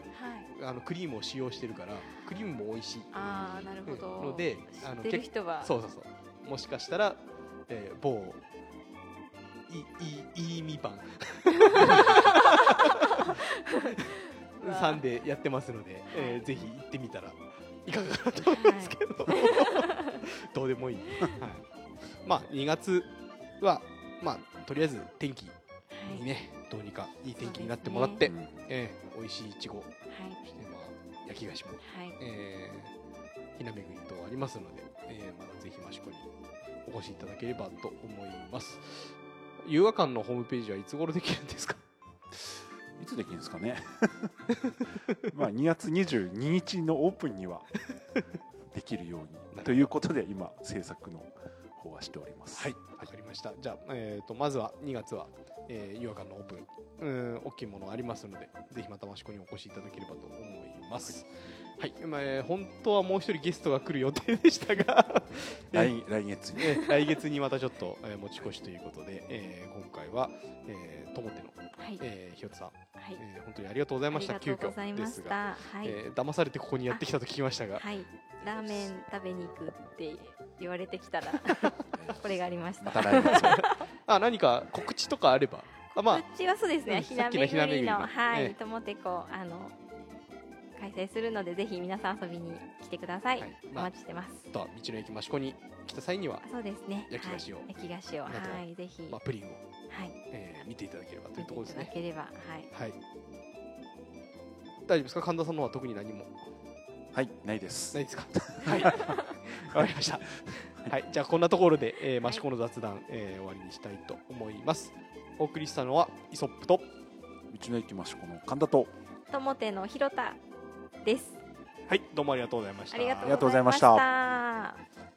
あのクリームを使用してるからクリームも美味しい。ああなるほど、のであの知ってる人は。そうそうそう。もしかしたら、えー、某いいいいみパン さんでやってますので、えーぜひ行ってみたらいかがかなと思いますけど、どうでもいい、はい、まあ2月はまあとりあえず天気にね、どうにかいい天気になってもらって、うん。えー美味しいいちご。はい。そしてまあ焼き菓子も、はい。えー、ひなめぐり等ありますので、えーまあ、ぜひ益子にお越しいただければと思います。遊和館のホームページはいつ頃できるんですか？いつできるんですかね？まあ2月22日のオープンにはできるようにということで今制作の方はしております。はいわかりました。じゃあ、えー、とまずは2月は、えー、遊和館のオープン。うん大きいものありますのでぜひまた益子にお越しいただければと思います。はい、まあえー本当はもう一人ゲストが来る予定でしたが。来来月に。えー来月にまたちょっと、えー持ち越しということで、えー今回は、えー、ともての、はい。えーひよつさん、はい。えー本当にありがとうございました。急遽。ですが、はい、えー騙されてここにやってきたと聞きましたが、はい。ラーメン食べに行くって言われてきたら これがありました。また来月あ何か告知とかあれば。あまあ。うちはそうですね、うんひなめぐりの。の、はええ。い、ともてこ、あの。開催するので、ぜひ皆さん遊びに来てください。はい。まあお待ちしてます。あとは道の駅益子に来た際には、そうですね。焼き菓子を。はい。焼き菓子を、はい、ぜひ。まあ、プリンを、はい、えー見ていただければというところですねただければ、はい。はい。大丈夫ですか？神田さんの方は特に何も？はい。ないです。ないですか？はい。わかりました。はい。じゃあこんなところで、えー、益子の雑談、えー終わりにしたいと思います。お送りしたのはイソップと道の駅益子の神田と。ともてのひろたです。はいどうもありがとうございましたありがととうございました。